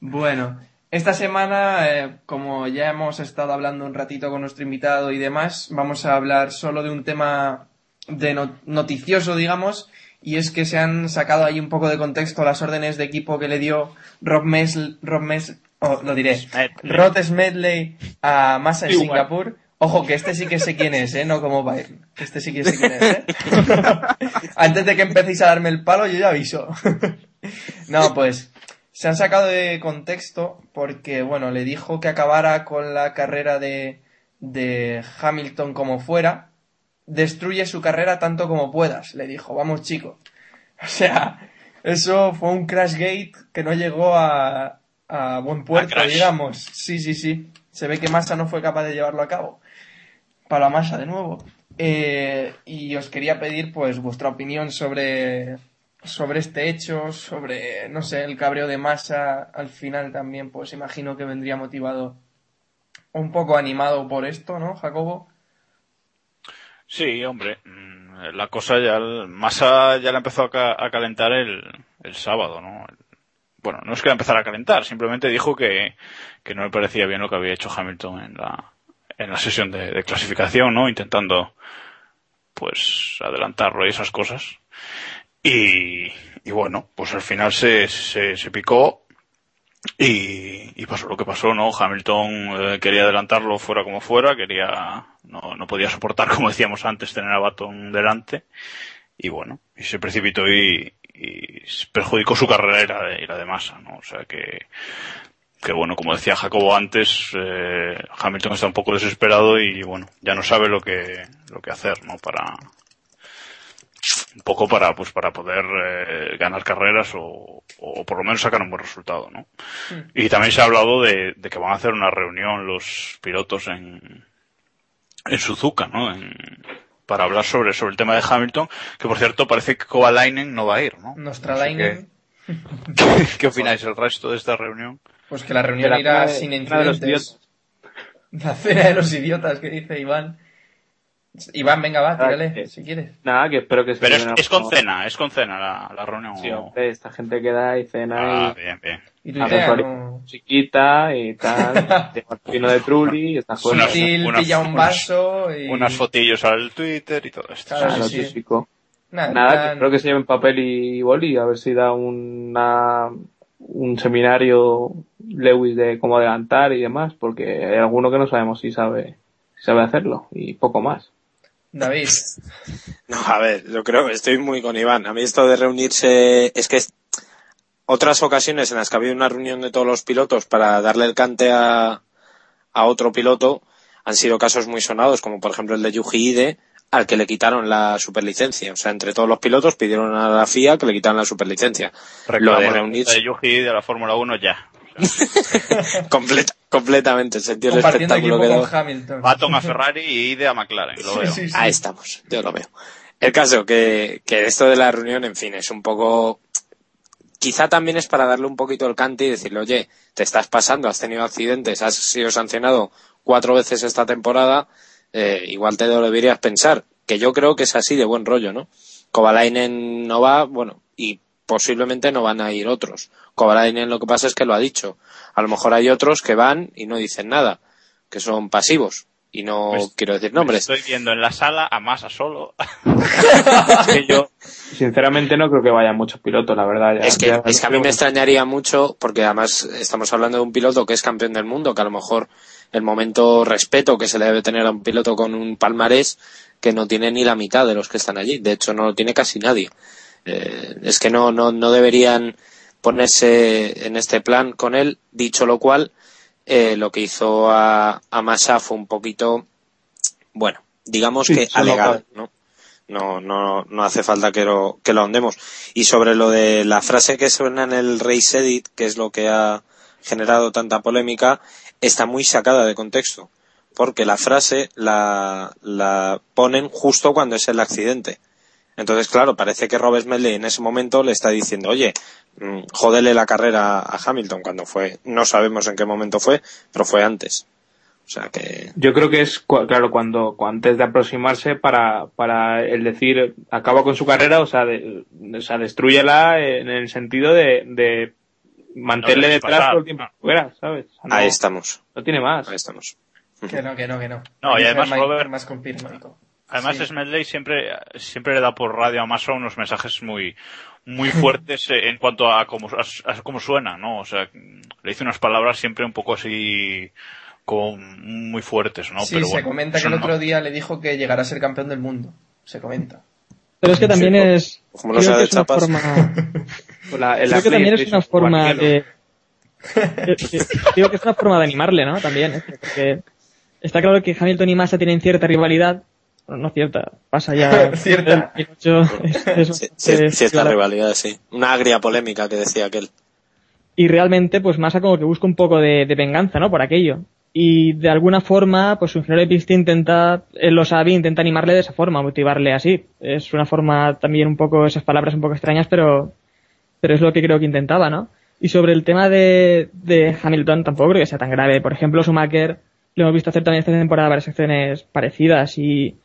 Bueno, esta semana, eh, como ya hemos estado hablando un ratito con nuestro invitado y demás, vamos a hablar solo de un tema de no- noticioso, digamos, y es que se han sacado ahí un poco de contexto las órdenes de equipo que le dio Rob Mes, Rob Mes, oh, lo diré, Smedley. Rod Smedley a Massa en. Singapur. Ojo, que este sí que sé quién es, ¿eh? No como Bayern. Este sí que sé quién es, ¿eh? (laughs) Antes de que empecéis a darme el palo, yo ya aviso. (laughs) no, pues se han sacado de contexto porque, bueno, le dijo que acabara con la carrera de, de Hamilton como fuera. Destruye su carrera tanto como puedas, le dijo. Vamos, chico. (laughs) O sea, eso fue un crash gate que no llegó a, a buen puerto, digamos. Sí, sí, sí. Se ve que Massa no fue capaz de llevarlo a cabo. Para Massa de nuevo. Eh, y os quería pedir, pues, vuestra opinión sobre, sobre este hecho, sobre, no sé, el cabreo de Massa al final también, pues imagino que vendría motivado un poco animado por esto, ¿no, Jacobo? Sí, hombre, mm, la cosa ya, Massa ya la empezó a, ca- a calentar el, el sábado, ¿no? Bueno, no es que la empezara a calentar, simplemente dijo que, que no le parecía bien lo que había hecho Hamilton en la, en la sesión de, de clasificación, ¿no? Intentando, pues, adelantarlo y esas cosas. Y, y bueno, pues al final se, se, se picó y, y pasó lo que pasó, ¿no? Hamilton eh, quería adelantarlo fuera como fuera, quería, no, no podía soportar, (laughs) como decíamos antes, tener a Baton delante. Y bueno, y se precipitó y, perjudicó su carrera y la de, y Massa, ¿no? O sea que, que bueno, como decía Jacobo antes, eh, Hamilton está un poco desesperado y bueno, ya no sabe lo que, lo que hacer, ¿no? Para, un poco para, pues para poder eh, ganar carreras o, o por lo menos sacar un buen resultado, ¿no? Y también se ha hablado de, de que van a hacer una reunión los pilotos en, en Suzuka, ¿no? En- para hablar sobre, sobre el tema de Hamilton, que por cierto parece que Kovalainen no va a ir, ¿no? Nostradainen, (laughs) ¿Qué, qué opináis el resto de esta reunión? pues que la reunión De la irá de- sin cena de los incidentes. La cena de los idiotas que dice Iván. Iván, venga, va, tírale, que- si quieres. Nada, que espero que se Pero es, con cena, es con cena la, la reunión. Sí, hombre, esta gente queda y cena Ah, y bien, bien. Y Ah, ¿no? chiquita y tal, (laughs) vino de Trulli y estas Unas- cosas. Sutil, unas- pilla un unas- vaso y... Unas fotillos al Twitter y todo esto. Claro, Ah, sí. Nada, Nada, que espero que se lleven papel y boli, a ver si da una, un seminario Lewis de cómo adelantar y demás, porque hay alguno que no sabemos si sabe, si sabe hacerlo, y poco más. David, No, a ver, yo creo que estoy muy con Iván. A mí esto de reunirse, es que es- otras ocasiones en las que ha habido una reunión de todos los pilotos para darle el cante a, a otro piloto han sido casos muy sonados, como por ejemplo el de Yuji Ide, al que le quitaron la superlicencia. O sea, entre todos los pilotos pidieron a la FIA que le quitaran la superlicencia. Lo de Reclamo reunirse de Yuji de la Fórmula 1 ya. (laughs) (laughs) completa- completamente, sentido el espectáculo que con da. Hamilton. Baton a Ferrari y Ide a McLaren, lo Sí, veo. sí, sí. Ahí estamos, yo lo veo. El caso que, que esto de la reunión, en fin, es un poco, quizá también es para darle un poquito el cante y decirle, oye, te estás pasando, has tenido accidentes, has sido sancionado cuatro veces esta temporada, eh, igual te lo deberías pensar, que yo creo que es así de buen rollo, ¿no? Kovalainen no va, bueno, y posiblemente no van a ir otros. Kovalainen lo que pasa es que lo ha dicho. A lo mejor hay otros que van y no dicen nada, que son pasivos. Y no Pues- quiero decir nombres. Estoy viendo en la sala a Massa solo. (laughs) Es que yo, sinceramente, no creo que vayan muchos pilotos, la verdad. ya- Es que, ya- es que a mí me extrañaría mucho, porque además estamos hablando de un piloto que es campeón del mundo, que a lo mejor el momento respeto que se le debe tener a un piloto con un palmarés que no tiene ni la mitad de los que están allí. De hecho, no lo tiene casi nadie. Eh, es que no, no, no deberían ponerse en este plan con él. Dicho lo cual, eh, lo que hizo a, a Massa fue un poquito, bueno, digamos Sí, que alegar, ¿no? No, no, no hace falta que lo, que lo ahondemos. Y sobre lo de la frase que suena en el Race Edit, que es lo que ha generado tanta polémica, está muy sacada de contexto. Porque la frase la, la ponen justo cuando es el accidente. Entonces, claro, parece que Robert Smedley en ese momento le está diciendo, oye, mm, jódele la carrera a Hamilton cuando fue, no sabemos en qué momento fue, pero fue antes. O sea que, Yo creo que es, claro, cuando, cu- antes de aproximarse para, para el decir, acaba con su carrera, o sea, de- o sea, destruyela en el sentido de, de mantenerle No detrás todo el tiempo fuera, ¿sabes? No, ahí estamos, no tiene más. ahí estamos. Que no, que no, que no. No, Hay y además, Robert- más conspiranoico. Además, Sí. Smedley siempre, siempre le da por radio a Massa unos mensajes muy, muy fuertes eh, en cuanto a cómo, a, a cómo suena, ¿no? O sea, le dice unas palabras siempre un poco así, como muy fuertes, ¿no? sí, Pero se bueno, comenta que el no- otro día le dijo que llegará a ser campeón del mundo. Se comenta. Pero es que también Sí, es. como es una chapas. forma. (laughs) La- en la Creo que también es una forma de. Digo que es una forma de animarle, ¿no? También, ¿eh? porque está claro que Hamilton y Massa tienen cierta rivalidad. Bueno, no cierta, pasa ya. (laughs) Cierta. El Pinocho es- es Sí, cierta rival. rivalidad, sí. Una agria polémica que decía aquel. Y realmente, pues Massa como que busca un poco de, de venganza, ¿no? Por aquello. Y de alguna forma, pues su ingeniero de pista intenta, él lo sabe, intenta animarle de esa forma, motivarle así. Es una forma también un poco, esas palabras un poco extrañas, pero, pero es lo que creo que intentaba, ¿no? Y sobre el tema de, de Hamilton, tampoco creo que sea tan grave. Por ejemplo, Schumacher, lo hemos visto hacer también esta temporada varias acciones parecidas y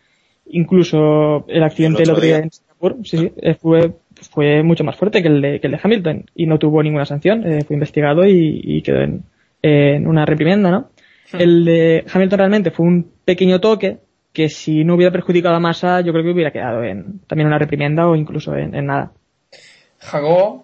incluso el accidente El otro día día. en Singapur, sí, sí, eh, fue, fue mucho más fuerte que el de, que el de Hamilton y no tuvo ninguna sanción, eh, fue investigado y, y quedó en, en una reprimenda, ¿no? El de Hamilton realmente fue un pequeño toque que si no hubiera perjudicado a Massa, yo creo que hubiera quedado en también una reprimenda o incluso en, en nada. Jago,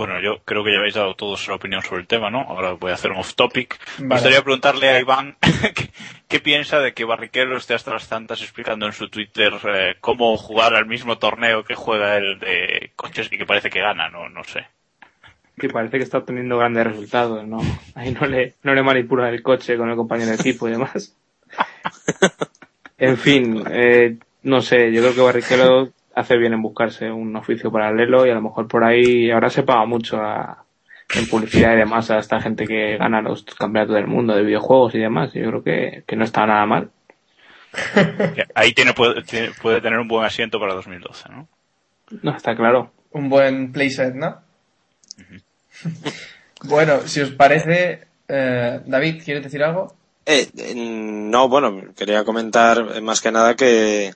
Bueno, yo creo que ya habéis dado todos la opinión sobre el tema, ¿no? Ahora voy a hacer un off topic. Me gustaría preguntarle a Iván (laughs) qué, qué piensa de que Barrichello esté hasta las tantas explicando en su Twitter eh, cómo jugar al mismo torneo que juega el de coches y que parece que gana, no, no sé. Que parece que está obteniendo grandes resultados, ¿no? Ahí no le, no le manipulan el coche con el compañero de equipo y demás. (laughs) En fin, eh, no sé, yo creo que Barrichello hace bien en buscarse un oficio paralelo y a lo mejor por ahí ahora se paga mucho a- en publicidad y demás a esta gente que gana los campeonatos del mundo de videojuegos y demás. Yo creo que, que no está nada mal. Ahí tiene puede, tiene- puede tener un buen asiento para 2012, ¿no? No, está claro. un buen playset, ¿no? (laughs) bueno, si os parece, eh, David, ¿quieres decir algo? Eh, eh, no, bueno, quería comentar eh, más que nada que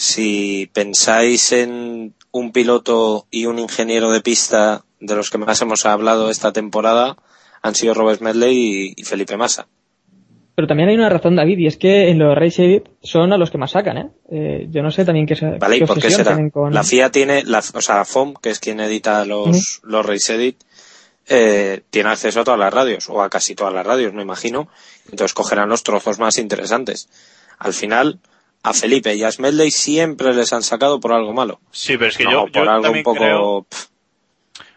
si pensáis en un piloto y un ingeniero de pista de los que más hemos hablado esta temporada, han sido Robert Medley y, Felipe Massa. Pero también hay una razón, David, y es que en los Race Edit son a los que más sacan, ¿eh? Eh, yo no sé también qué, se- ¿Vale? ¿Y por qué será? con... La FIA tiene, la, o sea, FOM, que es quien edita los, los Race Edit, eh, tiene acceso a todas las radios, o a casi todas las radios, me imagino. Entonces cogerán los trozos más interesantes. Al final, a Felipe y a Smedley siempre les han sacado por algo malo. Sí, pero es que No, yo, por algo un poco creo, pff, yo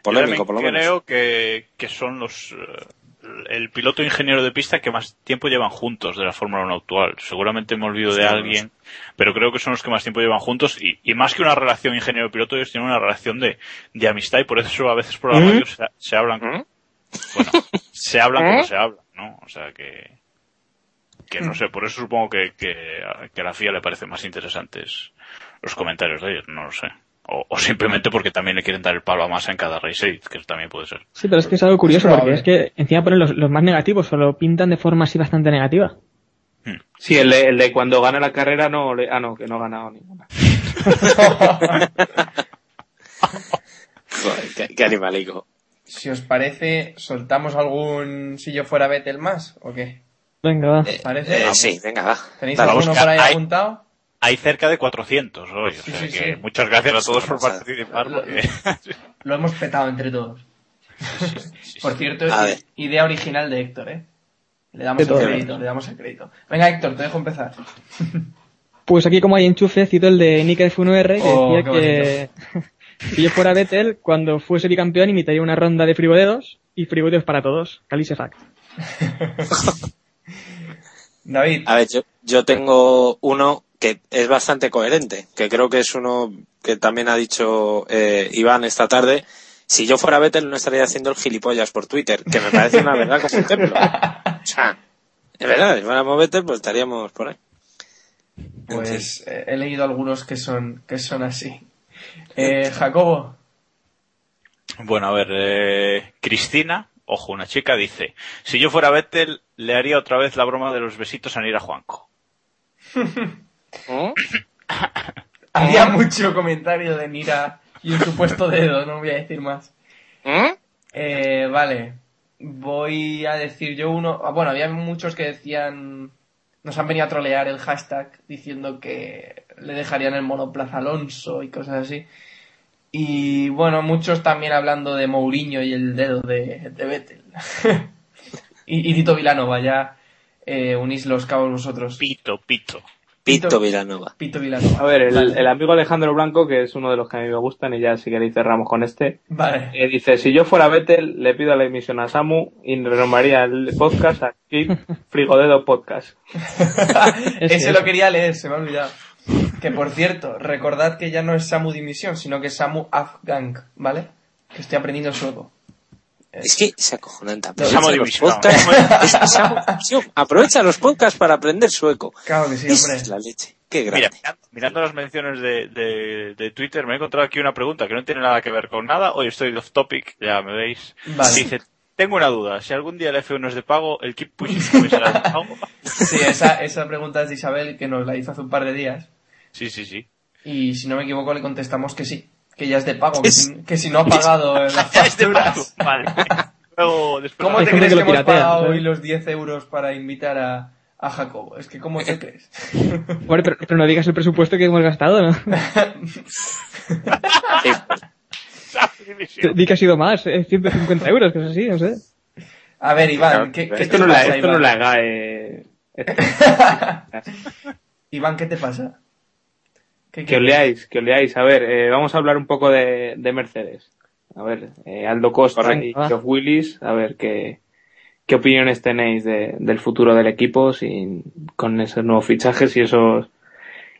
polémico, por lo menos. creo que, que son los eh, el piloto e ingeniero de pista que más tiempo llevan juntos de la Fórmula 1 actual. Seguramente me olvido de alguien, pero creo que son los que más tiempo llevan juntos y, y más que una relación ingeniero-piloto, ellos tienen una relación de, de amistad y por eso a veces por la radio se, se hablan, ¿Mm? bueno, se hablan como se hablan, ¿no? O sea que, que no sé, por eso supongo que, que, que a la FIA le parecen más interesantes los comentarios de ellos, no lo sé. O, o simplemente porque también le quieren dar el palo a masa en cada race aid, que eso también puede ser. Sí, pero es que es algo curioso Es porque es que encima ponen los, los más negativos o lo pintan de forma así bastante negativa. Sí, el de, el de cuando gana la carrera no le, ah no, que no ha ganado ninguna. (laughs) Joder, qué, qué animalico. Si os parece, ¿soltamos algún si yo fuera Vettel más o qué? Venga, va. Eh, ¿Parece? eh, sí, venga, va. ¿Tenéis Dale. alguno por ahí hay- apuntado? Hay cerca de 400 hoy, Sí, o sea sí, que sí. muchas gracias a todos por participar. porque- (laughs) Lo hemos petado entre todos. Por cierto, ver. idea original de Héctor, ¿eh? Le damos el crédito, le damos el crédito. Venga, Héctor, te dejo empezar. (laughs) Pues aquí como hay enchufe, cito el de Nick F1R que Oh, decía que (laughs) si yo fuera Vettel, cuando fuese bicampeón imitaría una ronda de frigodedos y frigodedos para todos. Calice fact. David, A ver, yo, yo tengo uno que es bastante coherente, que creo que es uno que también ha dicho eh, Iván esta tarde. Si yo fuera Vettel no estaría haciendo el gilipollas por Twitter, que me parece una verdad como un templo. O sea, es verdad, si fuéramos Vettel pues estaríamos por ahí. Pues eh, he leído algunos que son, que son así. Eh, Jacobo, Bueno, a ver, eh, Cristina, ojo, una chica, dice, si yo fuera Vettel, le haría otra vez la broma de los besitos a Nira Juanco. ¿Mm? (laughs) había mucho comentario de Nira y un supuesto dedo, no voy a decir más. ¿Mm? Eh, vale, voy a decir yo uno. ah, Bueno, había muchos que decían. Nos han venido a trolear el hashtag diciendo que le dejarían el monoplaza Alonso y cosas así. Y bueno, muchos también hablando de Mourinho y el dedo de, de Vettel. (laughs) y, y Tito Vilanova, ya eh, unís los cabos vosotros. Pito, pito. Pito Vilanova. Pito Vilanova. A ver, el, Vale. el amigo Alejandro Blanco, que es uno de los que a mí me gustan, y ya si queréis cerramos con este, Vale. eh, dice, si yo fuera Vettel, le pido la emisión a Samu y renombraría el podcast a Frigodedo Podcast. (laughs) (laughs) Ese. lo quería leer, se me ha olvidado. Que por cierto, recordad que ya no es Samu Dimisión, sino que es Samu Afgang, ¿vale? Que estoy aprendiendo sueco. Es que podcasts. Es que Samu División. Aprovecha los podcasts para aprender sueco. Claro que sí, hombre. es la leche. Qué grande. Mira, mirando, mirando las menciones de, de, de Twitter, me he encontrado aquí una pregunta que no tiene nada que ver con nada. Hoy estoy off topic, ya me veis. Vale. Dice, tengo una duda. Si algún día el F1 es de pago, ¿el Keep Pushing también será de pago? Sí, esa, esa pregunta es de Isabel, que nos la hizo hace un par de días. Sí, sí, sí. Y si no me equivoco, le contestamos que sí. Que ya es de pago, que Es- si, que si no ha pagado las (laughs) Es facturas. Vale. (laughs) Luego, después ¿Cómo te crees que que lo hemos piratea, pagado hoy los 10 euros para invitar a, a Jacobo? Es que, ¿cómo te crees? (laughs) Bueno, pero, pero no digas el presupuesto que hemos gastado, ¿no? Sí. Di que ha sido más, eh, 150 euros, cosas así, no sé. A ver, Iván, ¿qué, qué esto, te no la, pasa, esto no la GAE. esto. Iván, ¿qué te pasa? ¿Qué Que quieres? oleáis, que oleáis. A ver, eh, vamos a hablar un poco de, de Mercedes. A ver, eh, Aldo Costa Correcto. y Geoff Willis, a ver qué, qué opiniones tenéis de- del futuro del equipo sin, con esos nuevos fichajes y esos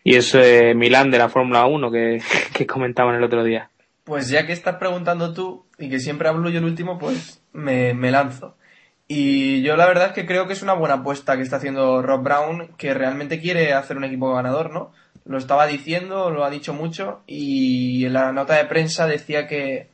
y ese Milán de la Fórmula 1 que, (laughs) que comentaban el otro día. Pues ya que estás preguntando tú y que siempre hablo yo el último, pues me, me lanzo. Y yo la verdad es que creo que es una buena apuesta que está haciendo Rob Brown, que realmente quiere hacer un equipo ganador, ¿no? Lo estaba diciendo, lo ha dicho mucho, y en la nota de prensa decía que,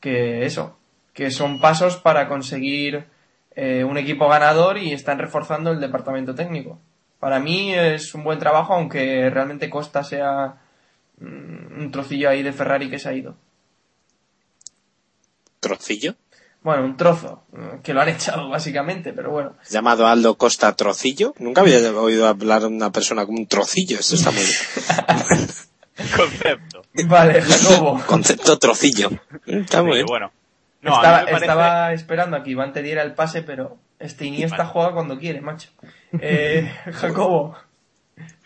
que eso, que son pasos para conseguir eh, un equipo ganador y están reforzando el departamento técnico. Para mí es un buen trabajo, aunque realmente Costa sea mm, un trocillo ahí de Ferrari que se ha ido. ¿Trocillo? Bueno, un trozo, que lo han (laughs) echado básicamente, pero bueno. Llamado Aldo Costa Trocillo. Nunca había oído hablar de una persona como un trocillo. Esto está muy bien. (laughs) Concepto. Vale, Jacobo. Concepto trocillo. Está muy bien. bueno. No, estaba, parece- estaba esperando a que Iván te diera el pase, pero este Iniesta juega cuando quiere, macho. Eh, (laughs) Jacobo,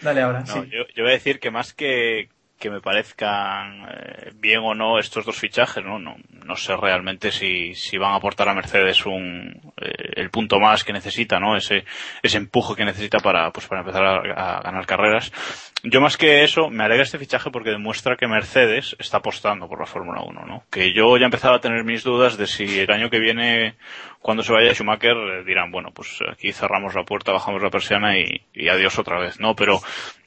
dale ahora, No, sí. yo, yo voy a decir que más que, que me parezcan eh, bien o no estos dos fichajes, no, no, no sé realmente si, si van a aportar a Mercedes un, eh, el punto más que necesita, ¿no? Ese, ese empuje que necesita para, pues para empezar a, a ganar carreras. Yo más que eso, me alegra este fichaje porque demuestra que Mercedes está apostando por la Fórmula 1, ¿no? Que yo ya empezaba a tener mis dudas de si el año que viene, cuando se vaya Schumacher, eh, dirán, bueno, pues aquí cerramos la puerta, bajamos la persiana y, adiós otra vez, ¿no? Pero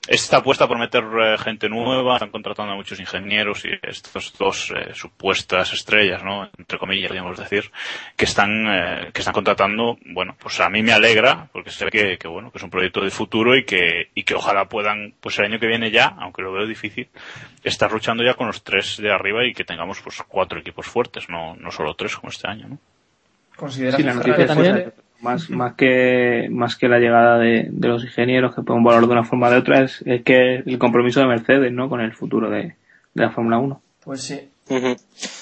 esta apuesta por meter eh, gente nueva, están contratando a muchos ingenieros y estos dos eh, supuestas estrellas, ¿no? Entre comillas, podríamos decir, que están, eh, que están contratando, bueno, pues a mí me alegra, porque sé que, que bueno, que es un proyecto de futuro y que, y que ojalá puedan, pues el año que viene ya, aunque lo veo difícil, estar luchando ya con los tres de arriba y que tengamos pues cuatro equipos fuertes, no, no solo tres como este año, ¿no? ¿Consideras Sí, que la noticia es también. fuerte? Más, más que más que la llegada de, de los ingenieros que pueden volar de una forma o de otra es, es que el compromiso de Mercedes no con el futuro de, de la Fórmula 1 Pues sí.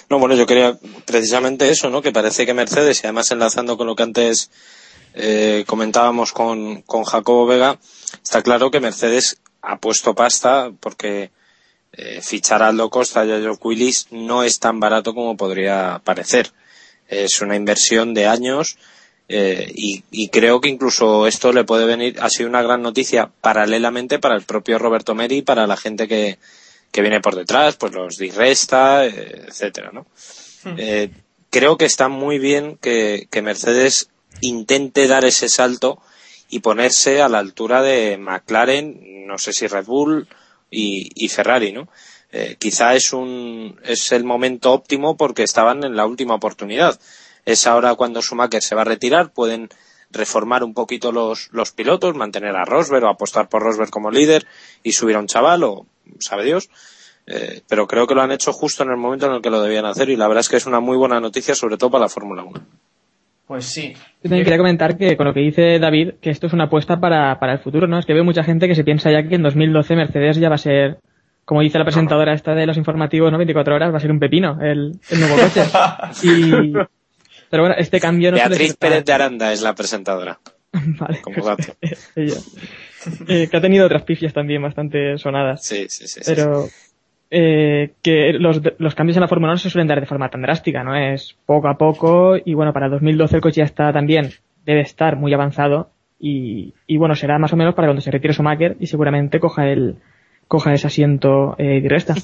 No, bueno, yo quería precisamente eso, ¿no? Que parece que Mercedes, y además enlazando con lo que antes eh, comentábamos con, con Jacobo Vega, está claro que Mercedes ha puesto pasta porque eh, fichar a Aldo Costa y a Joe Willis no es tan barato como podría parecer. Es una inversión de años eh, y, y creo que incluso esto le puede venir, ha sido una gran noticia paralelamente para el propio Roberto Meri y para la gente que, que viene por detrás, pues los Di Resta, eh, etcétera, ¿no? Eh, creo que está muy bien que, que Mercedes intente dar ese salto y ponerse a la altura de McLaren, no sé si Red Bull y, Ferrari, ¿no? Eh, quizá es un es el momento óptimo porque estaban en la última oportunidad. Es ahora cuando Schumacher se va a retirar, pueden reformar un poquito los, los pilotos, mantener a Rosberg o apostar por Rosberg como líder y subir a un chaval o sabe Dios. Eh, pero creo que lo han hecho justo en el momento en el que lo debían hacer y la verdad es que es una muy buena noticia sobre todo para la Fórmula 1. Pues sí. Yo también quería comentar que con lo que dice David, que esto es una apuesta para, para el futuro, ¿no? Es que veo mucha gente que se piensa ya que en 2012 Mercedes ya va a ser, como dice la presentadora esta de los informativos, ¿no? 24 horas, va a ser un pepino el, el nuevo coche. (laughs) Y, pero bueno, este cambio no Beatriz Pérez de Aranda es la presentadora. (laughs) Vale. como dato. (laughs) Ella. Eh, que ha tenido otras pifias también bastante sonadas. Sí, sí, sí. sí, pero eh, que los, los cambios en la Fórmula 1 no se suelen dar de forma tan drástica, ¿no? Es poco a poco y bueno, para 2012 el coche ya está también, debe estar muy avanzado y, y bueno, será más o menos para cuando se retire Schumacher y seguramente coja el coja ese asiento eh, y resta.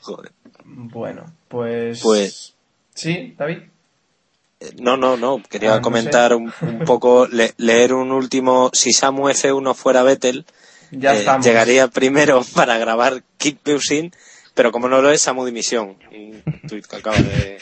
Joder. Bueno, pues... Pues- Sí, David. Eh, No, no, no. Quería Ah, no comentar un, un poco, le- leer un último. Si Samu F1 fuera Vettel, Ya eh, estamos. llegaría primero (laughs) para grabar Keep Pushing, pero como no lo es, Samu Dimisión. Un tuit que acaba de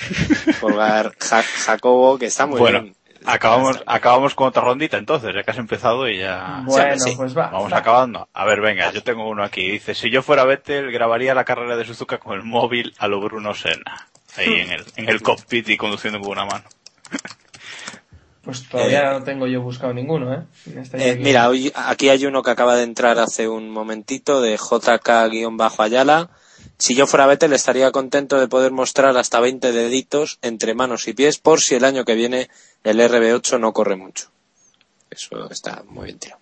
colgar Ja- Jacobo, que está muy Bueno, bien. acabamos, acabamos con otra rondita entonces, ya que has empezado y ya... Bueno, sí. pues va. Vamos va. acabando. A ver, venga, yo tengo uno aquí. Dice, si yo fuera Vettel, grabaría la carrera de Suzuka con el móvil a lo Bruno Senna. Ahí en el, en el cockpit y conduciendo con una mano. Pues todavía no tengo yo buscado ninguno, ¿eh? Eh, mira, hoy, aquí hay uno que acaba de entrar hace un momentito de JK-Ayala. Si yo fuera Vettel estaría contento de poder mostrar hasta 20 deditos entre manos y pies por si el año que viene el RB8 no corre mucho. Eso está muy bien tirado.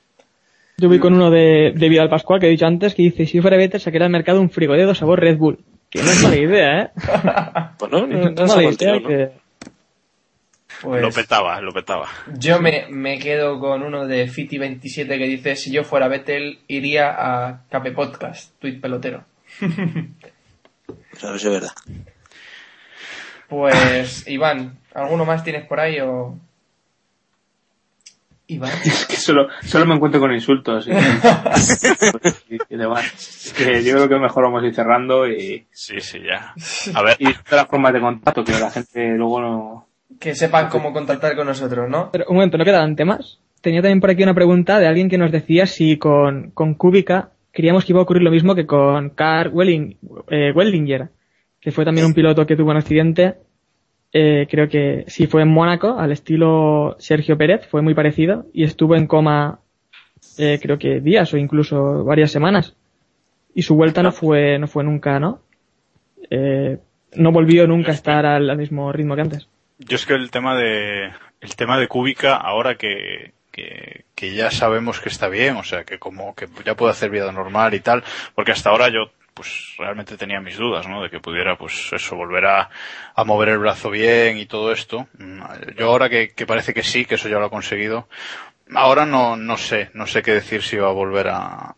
Yo voy con uno de, de Vidal Pascual que he dicho antes que dice, si yo fuera Vettel sacaría al mercado un frigodedo sabor Red Bull. Que no es mala idea, ¿eh? (laughs) Pues no, no, No no es es mala mal idea tiro, ¿no? que... Pues Lo petaba, lo petaba. yo me, me quedo con uno de Fiti27 que dice, si yo fuera Vettel, iría a Cape Podcast, tuit pelotero. Claro, eso es verdad. Pues, Iván, ¿alguno más tienes por ahí o...? Iván. (laughs) Es que solo, solo me encuentro con insultos y, y- (laughs) y demás. Que yo creo que mejor vamos a ir cerrando y, Sí, sí, ya. A ver, y todas las formas de contacto que la gente luego no... Que sepan cómo contactar con nosotros, ¿no? Pero un momento, ¿no quedaban temas? Tenía también por aquí una pregunta de alguien que nos decía si con, con Kubica creíamos que iba a ocurrir lo mismo que con Carl Welling, eh, Wellinger, que fue también un piloto que tuvo un accidente, eh, creo que sí fue en Mónaco, al estilo Sergio Pérez, fue muy parecido, y estuvo en coma eh, creo que días o incluso varias semanas. Y su vuelta no fue, no fue nunca, ¿no? Eh, no volvió nunca a estar al, al mismo ritmo que antes. Yo es que el tema de, el tema de Kubica, ahora que, que, que ya sabemos que está bien, o sea, que como que ya puede hacer vida normal y tal, porque hasta ahora yo pues realmente tenía mis dudas, ¿no? De que pudiera, pues eso, volver a, a mover el brazo bien y todo esto. Mm, Yo ahora que, que parece que sí, que eso ya lo ha conseguido, ahora no, no sé, no sé qué decir si va a volver a,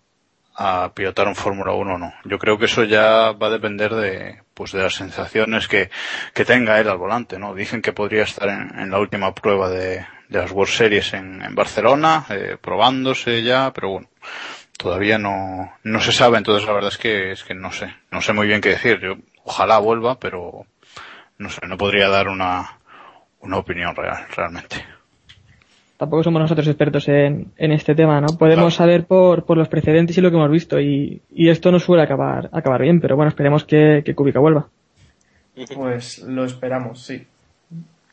a pilotar un Fórmula 1 o no. Yo creo que eso ya va a depender de, pues de las sensaciones que, que tenga él al volante, ¿no? Dicen que podría estar en, en la última prueba de, de las World Series en, en Barcelona, eh, probándose ya, pero bueno, todavía no, no se sabe, entonces la verdad es que, es que no sé, no sé muy bien qué decir. Yo, ojalá vuelva, pero no sé, no podría dar una, una opinión real, realmente. Tampoco somos nosotros expertos en, en este tema, ¿no? Podemos Claro. saber por, por los precedentes y lo que hemos visto y, y esto no suele acabar, acabar bien, pero bueno, esperemos que, que Kubica vuelva. (laughs) Pues lo esperamos, sí.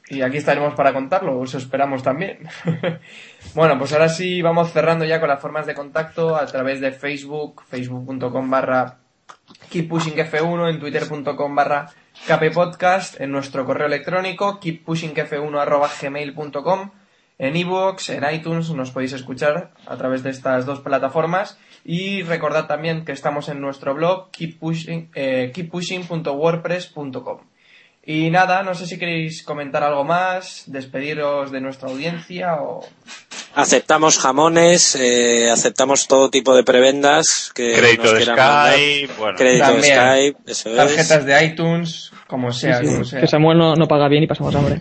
Y aquí estaremos para contarlo, os esperamos también. (laughs) bueno, pues ahora sí vamos cerrando ya con las formas de contacto a través de Facebook, facebook.com barra keeppushingf1, en twitter.com barra kppodcast, en nuestro correo electrónico keeppushingf1 arroba gmail.com En iVoox, en iTunes nos podéis escuchar a través de estas dos plataformas y recordad también que estamos en nuestro blog keeppushing, eh, keeppushing.wordpress.com. Y nada, no sé si queréis comentar algo más, despediros de nuestra audiencia o... Aceptamos jamones, eh, aceptamos todo tipo de prebendas que Crédito nos de mandar. Skype, bueno. Crédito de También. Skype, eso Tarjetas es. de iTunes, como sea, Sí, sí, como sea. que Samuel no, no paga bien y pasamos hambre.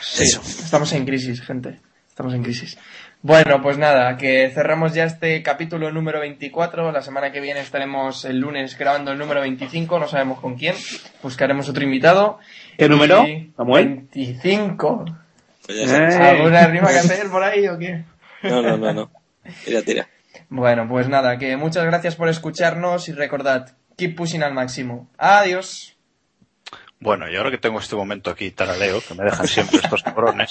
Sí, Eso. estamos en crisis, gente. Estamos en crisis. Bueno, pues nada, que cerramos ya este capítulo número 24. La semana que viene estaremos el lunes grabando el número 25, no sabemos con quién. Buscaremos otro invitado. ¿Qué número, Y- Samuel? 25. Pues. Eh. ¿Alguna rima que hacer por ahí o qué? No, no, no, no. Tira, tira. Bueno, pues nada, que muchas gracias por escucharnos y recordad, keep pushing al máximo. Adiós. Bueno, y ahora que tengo este momento aquí taraleo, que me dejan siempre estos cabrones,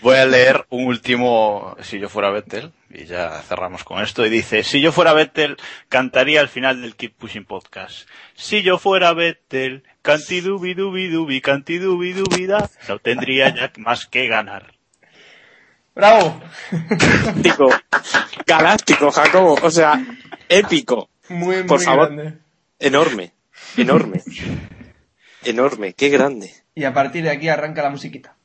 voy a leer un último Si yo fuera Vettel, y ya cerramos con esto, y dice, si yo fuera Vettel, cantaría al final del Keep Pushing Podcast. Si yo fuera Vettel, cantidubi dubi dubi, cantidubi dubi da, no tendría ya más que ganar. ¡Bravo! Galáctico. Galáctico, Jacobo. O sea, épico. Muy, muy Por favor. grande. Enorme. Enorme. Enorme. Qué grande. Y a partir de aquí arranca la musiquita.